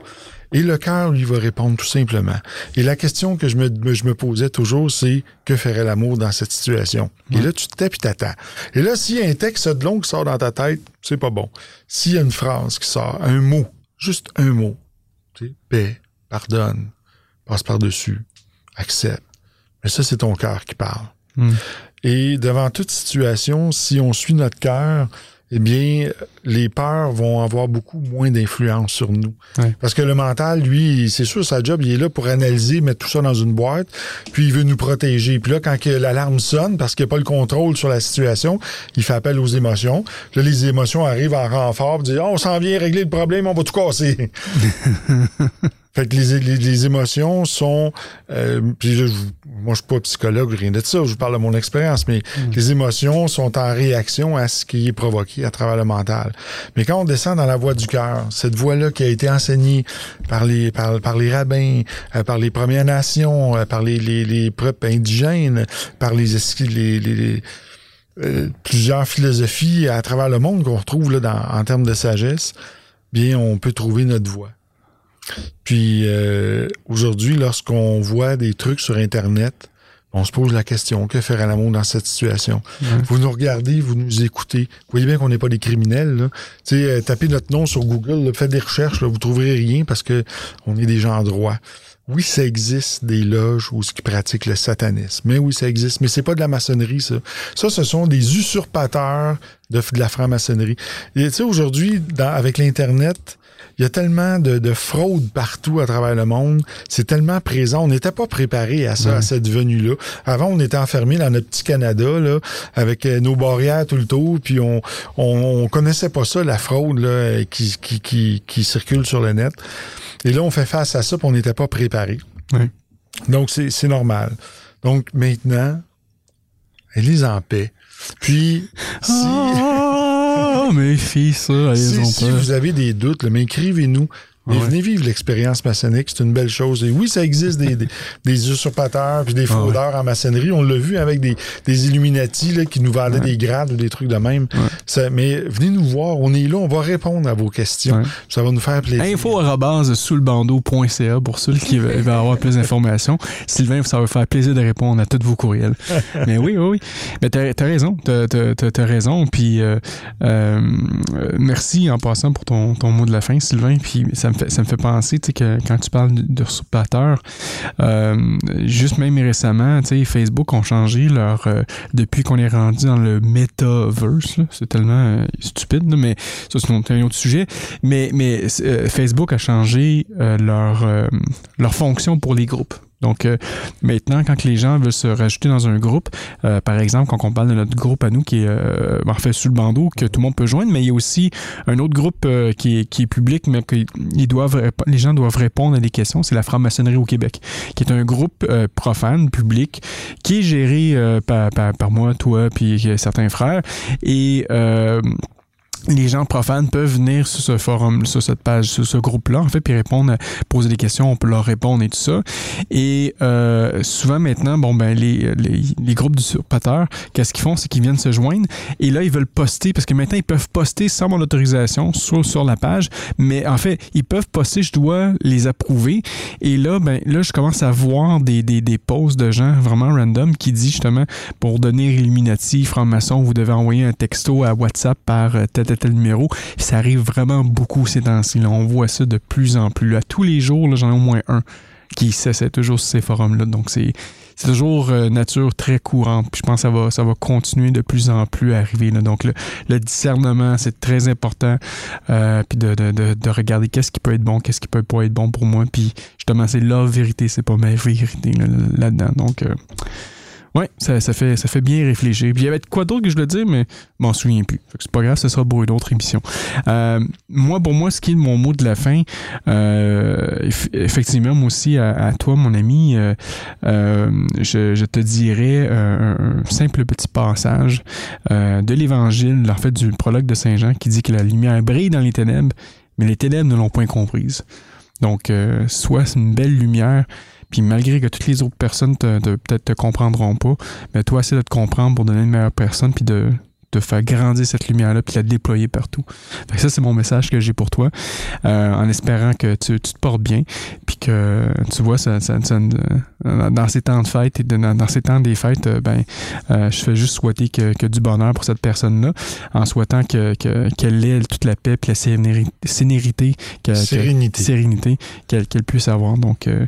Et le cœur, lui, va répondre tout simplement. Et la question que je me, me- je me posais toujours, c'est que ferait l'amour dans cette situation? Et là, tu te tais puis t'attends. Et là, s'il y a un texte de long qui sort dans ta tête, c'est pas bon. S'il y a une phrase qui sort, un mot, juste un mot, tu sais, paix, pardonne, passe par-dessus, accepte. Mais ça, c'est ton cœur qui parle.
Hmm.
Et devant toute situation, si on suit notre cœur, eh bien, les peurs vont avoir beaucoup moins d'influence sur nous.
Ouais.
Parce que le mental, lui, c'est sûr, sa job, il est là pour analyser, mettre tout ça dans une boîte, puis il veut nous protéger. Puis là, quand que l'alarme sonne, parce qu'il n'y a pas le contrôle sur la situation, il fait appel aux émotions. Là, les émotions arrivent en renfort, disent, oh, on s'en vient régler le problème, on va tout casser. Fait que les, les, les émotions sont. Euh, puis là, je, moi, je suis pas psychologue, rien de ça. Je vous parle de mon expérience, mais les émotions sont en réaction à ce qui est provoqué à travers le mental. Mais quand on descend dans la voie du cœur, cette voie-là qui a été enseignée par les par, par les rabbins, euh, par les Premières Nations, euh, par les, les, les peuples indigènes, par les, les, les euh, plusieurs philosophies à travers le monde qu'on retrouve là, dans, en termes de sagesse, bien, on peut trouver notre voie. Puis euh, aujourd'hui, lorsqu'on voit des trucs sur Internet, on se pose la question, que ferait l'amour dans cette situation? Vous nous regardez, vous nous écoutez. Vous voyez bien qu'on n'est pas des criminels. Là. Euh, tapez notre nom sur Google, là, faites des recherches, là, vous trouverez rien parce que on est des gens droits. Oui, ça existe des loges où ce qui pratiquent le satanisme. Mais oui, ça existe. Mais c'est pas de la maçonnerie, ça. Ça, ce sont des usurpateurs de, de la franc-maçonnerie. Et tu sais, aujourd'hui, avec l'Internet, il y a tellement de, de fraude partout à travers le monde. C'est tellement présent. On n'était pas préparé à ça, à cette venue-là. Avant, on était enfermés dans notre petit Canada, là, avec euh, nos barrières tout le tour, puis on, on, on connaissait pas ça, la fraude là, euh, qui, qui, qui, qui circule sur le net. Et là, on fait face à ça, puis on n'était pas préparé.
Ouais.
Donc, c'est normal. Donc, maintenant, elle en paix. Puis, si...
Mes filles, ça, elles
Si,
ont
si
peur.
vous avez des doutes, là, mais
ouais.
venez vivre l'expérience maçonnique, c'est une belle chose. Et oui, ça existe des, des, des usurpateurs puis des
Ah ouais.
fraudeurs en maçonnerie. On l'a vu avec des, des Illuminati là, qui nous vendaient des grades ou des trucs de même. Ça- mais venez nous voir, on est là, on va répondre à vos questions. Ça va nous faire plaisir.
Info arrobase soulbando.ca pour ceux qui veulent avoir plus d'informations. Sylvain, ça va faire plaisir de répondre à tous vos courriels. Mais oui, oui, oui. Mais t'as as raison. T'as as, raison. Puis euh, euh, merci en passant pour ton, ton mot de la fin, Sylvain. Puis ça me ça me fait penser que quand tu parles d'usurpateur, euh, juste même récemment, Facebook ont changé leur. euh, depuis qu'on est rendu dans le metaverse, c'est tellement euh, stupide, mais ça, c'est un autre sujet. Mais, mais euh, Facebook a changé leur, leur fonction pour les groupes. Donc euh, maintenant, quand les gens veulent se rajouter dans un groupe, euh, par exemple, quand on parle de notre groupe à nous qui est euh, en fait sous le bandeau, que tout le monde peut joindre, mais il y a aussi un autre groupe euh, qui, est, public, mais que ils doivent, les gens doivent répondre à des questions. C'est la franc-maçonnerie au Québec, qui est un groupe profane, public, qui est géré par, par, moi, toi, puis certains frères. Et les gens profanes peuvent venir sur ce forum, sur cette page, sur ce groupe-là, en fait, puis répondre, poser des questions, on peut leur répondre et tout ça. Et euh, souvent maintenant, bon ben les, les, les groupes d'usurpateurs, qu'est-ce qu'ils font, c'est qu'ils viennent se joindre et là ils veulent poster parce que maintenant ils peuvent poster sans mon autorisation sur sur la page, mais en fait ils peuvent poster, je dois les approuver. Et là ben là je commence à voir des des, des posts de gens vraiment random qui disent justement pour donner Illuminati, franc-maçon, vous devez envoyer un texto à WhatsApp par euh, tel tel numéro. Ça arrive vraiment beaucoup ces temps-ci. On voit ça de plus en plus. À tous les jours, j'en ai au moins un qui s'essaie toujours sur ces forums-là. Donc c'est toujours euh, nature très courante. Je pense que ça va, ça va continuer de plus en plus à arriver. Donc, le, discernement, c'est très important. Euh, puis de, de, de, de regarder qu'est-ce qui peut être bon, qu'est-ce qui peut pas être bon pour moi. Puis justement, c'est la vérité, c'est pas ma vérité là, là-dedans. Donc, euh, ouais, ça, fait, ça fait bien réfléchir. Puis il y avait quoi d'autre que je le dire, mais je m'en souviens plus. C'est pas grave, ce sera pour une autre émission. Euh, moi, pour moi, ce qui est mon mot de la fin, euh, eff- effectivement, moi aussi, à, toi, mon ami, euh, je, je te dirais un, simple petit passage de l'Évangile, en fait, du prologue de Saint Jean, qui dit que la lumière brille dans les ténèbres, mais les ténèbres ne l'ont point comprise. Donc, soit c'est une belle lumière, puis malgré que toutes les autres personnes te, peut-être te comprendront pas, mais toi, essaie de te comprendre pour donner une meilleure personne, puis de de faire grandir cette lumière-là, puis la déployer partout. Fait que ça, c'est mon message que j'ai pour toi, euh, en espérant que tu, tu te portes bien, puis que tu vois, ça, ça- ça- euh, dans ces temps de fête et de- dans, ces temps des fêtes, euh, ben, euh, je fais juste souhaiter que, que du bonheur pour cette personne-là, en souhaitant que que- qu'elle ait toute la paix, puis la sérénité, sénérité, que-
Sérénité.
sérénité qu'elle qu'elle puisse avoir. Donc, euh,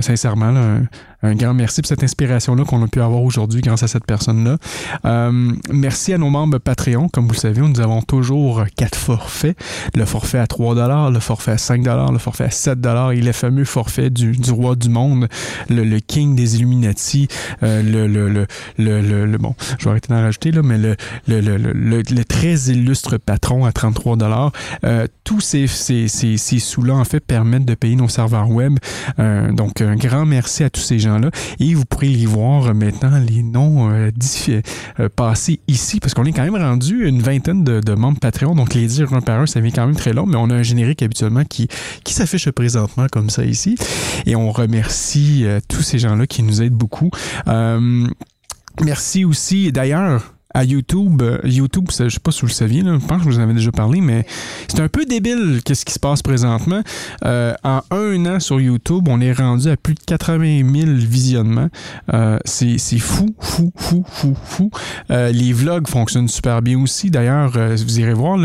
sincèrement, là, un, un grand merci pour cette inspiration-là qu'on a pu avoir aujourd'hui grâce à cette personne-là. Euh, merci à nos membres Patreon. Comme vous le savez, nous avons toujours quatre forfaits. Le forfait à 3 le forfait à 5 le forfait à 7 et le fameux forfait du, du roi du monde, le, le king des Illuminati, euh, le, le, le, bon, je vais arrêter d'en rajouter, là, mais le, très illustre patron à 33 euh, Tous ces, ces, ces, ces sous-là, en fait, permettent de payer nos serveurs web. Euh, donc, un grand merci à tous ces gens-là. Et vous pourrez y voir euh, maintenant les noms euh, euh, passés ici, parce qu'on est quand même rendu une vingtaine de, membres Patreon. Donc, les dire un par un, ça vient quand même très long, mais on a un générique habituellement qui, qui s'affiche présentement comme ça ici. Et on remercie tous ces gens-là qui nous aident beaucoup. Merci aussi, d'ailleurs, à YouTube. Euh, YouTube, je sais pas si vous le saviez, là, je pense que je vous en avais déjà parlé, mais c'est un peu débile qu'est-ce qui se passe présentement. Euh, en un an sur YouTube, on est rendu à plus de 80 000 visionnements. Euh, c'est fou, fou, fou, fou, fou. Les vlogs fonctionnent super bien aussi. D'ailleurs, vous irez voir,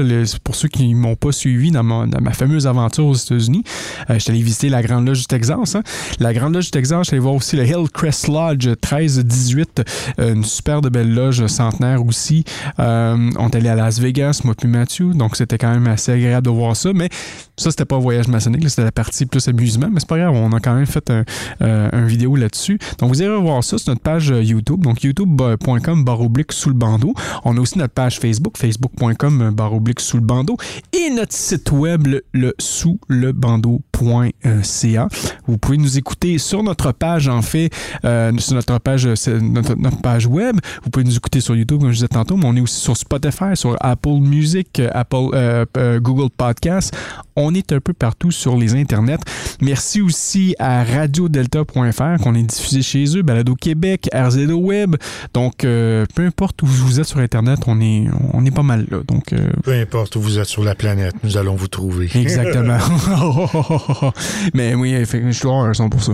pour ceux qui ne m'ont pas suivi dans ma, fameuse aventure aux États-Unis, je suis allé visiter la Grande Loge du Texas. hein. La Grande Loge du Texas, je suis allé voir aussi le Hillcrest Lodge 1318, euh, une super de belle loge centenaire aussi. Euh, on est allé à Las Vegas, moi puis Mathieu, donc c'était quand même assez agréable de voir ça, mais ça, c'était pas un voyage maçonnique, c'était la partie plus amusement, mais c'est pas grave, on a quand même fait un, euh, vidéo là-dessus. Donc, vous irez voir ça sur notre page euh, YouTube, donc youtube.com barre oblique sous le bandeau. On a aussi notre page Facebook, facebook.com barre oblique sous le bandeau, et notre site web, le, sous le bandeau.ca. Vous pouvez nous écouter sur notre page, en fait, sur notre page, notre page web. Vous pouvez nous écouter sur YouTube, comme je disais tantôt, mais on est aussi sur Spotify, sur Apple Music, euh, Apple, euh, euh, Google Podcast. On est un peu partout sur les internets. Merci aussi à radiodelta.fr qu'on est diffusé chez eux, Balado Québec, RZO Web. Donc, euh, peu importe où vous êtes sur Internet, on est, on est pas mal là. Donc,
Peu importe où vous êtes sur la planète, nous allons vous trouver.
Exactement. Mais oui, je un son pour ça.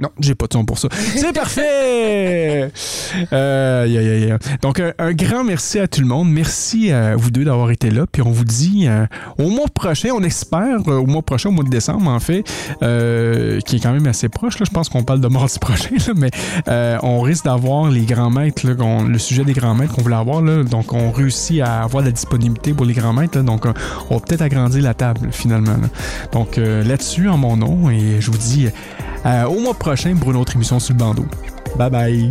Non, j'ai pas de son pour ça. C'est parfait! Euh. Donc, un, grand merci à tout le monde. Merci à vous deux d'avoir été là. Puis on vous dit euh, au mois prochain, on espère, euh, au mois prochain, au mois de décembre, en fait, qui est quand même assez proche. Je pense qu'on parle de mardi prochain, mais on risque d'avoir les grands maîtres, le sujet des grands maîtres qu'on voulait avoir. Donc, on réussit à avoir la disponibilité pour les grands maîtres. donc, on va peut-être agrandir la table, finalement. Donc, là-dessus, en mon nom, et je vous dis euh, au mois prochain pour une autre émission sur le bandeau. Bye bye!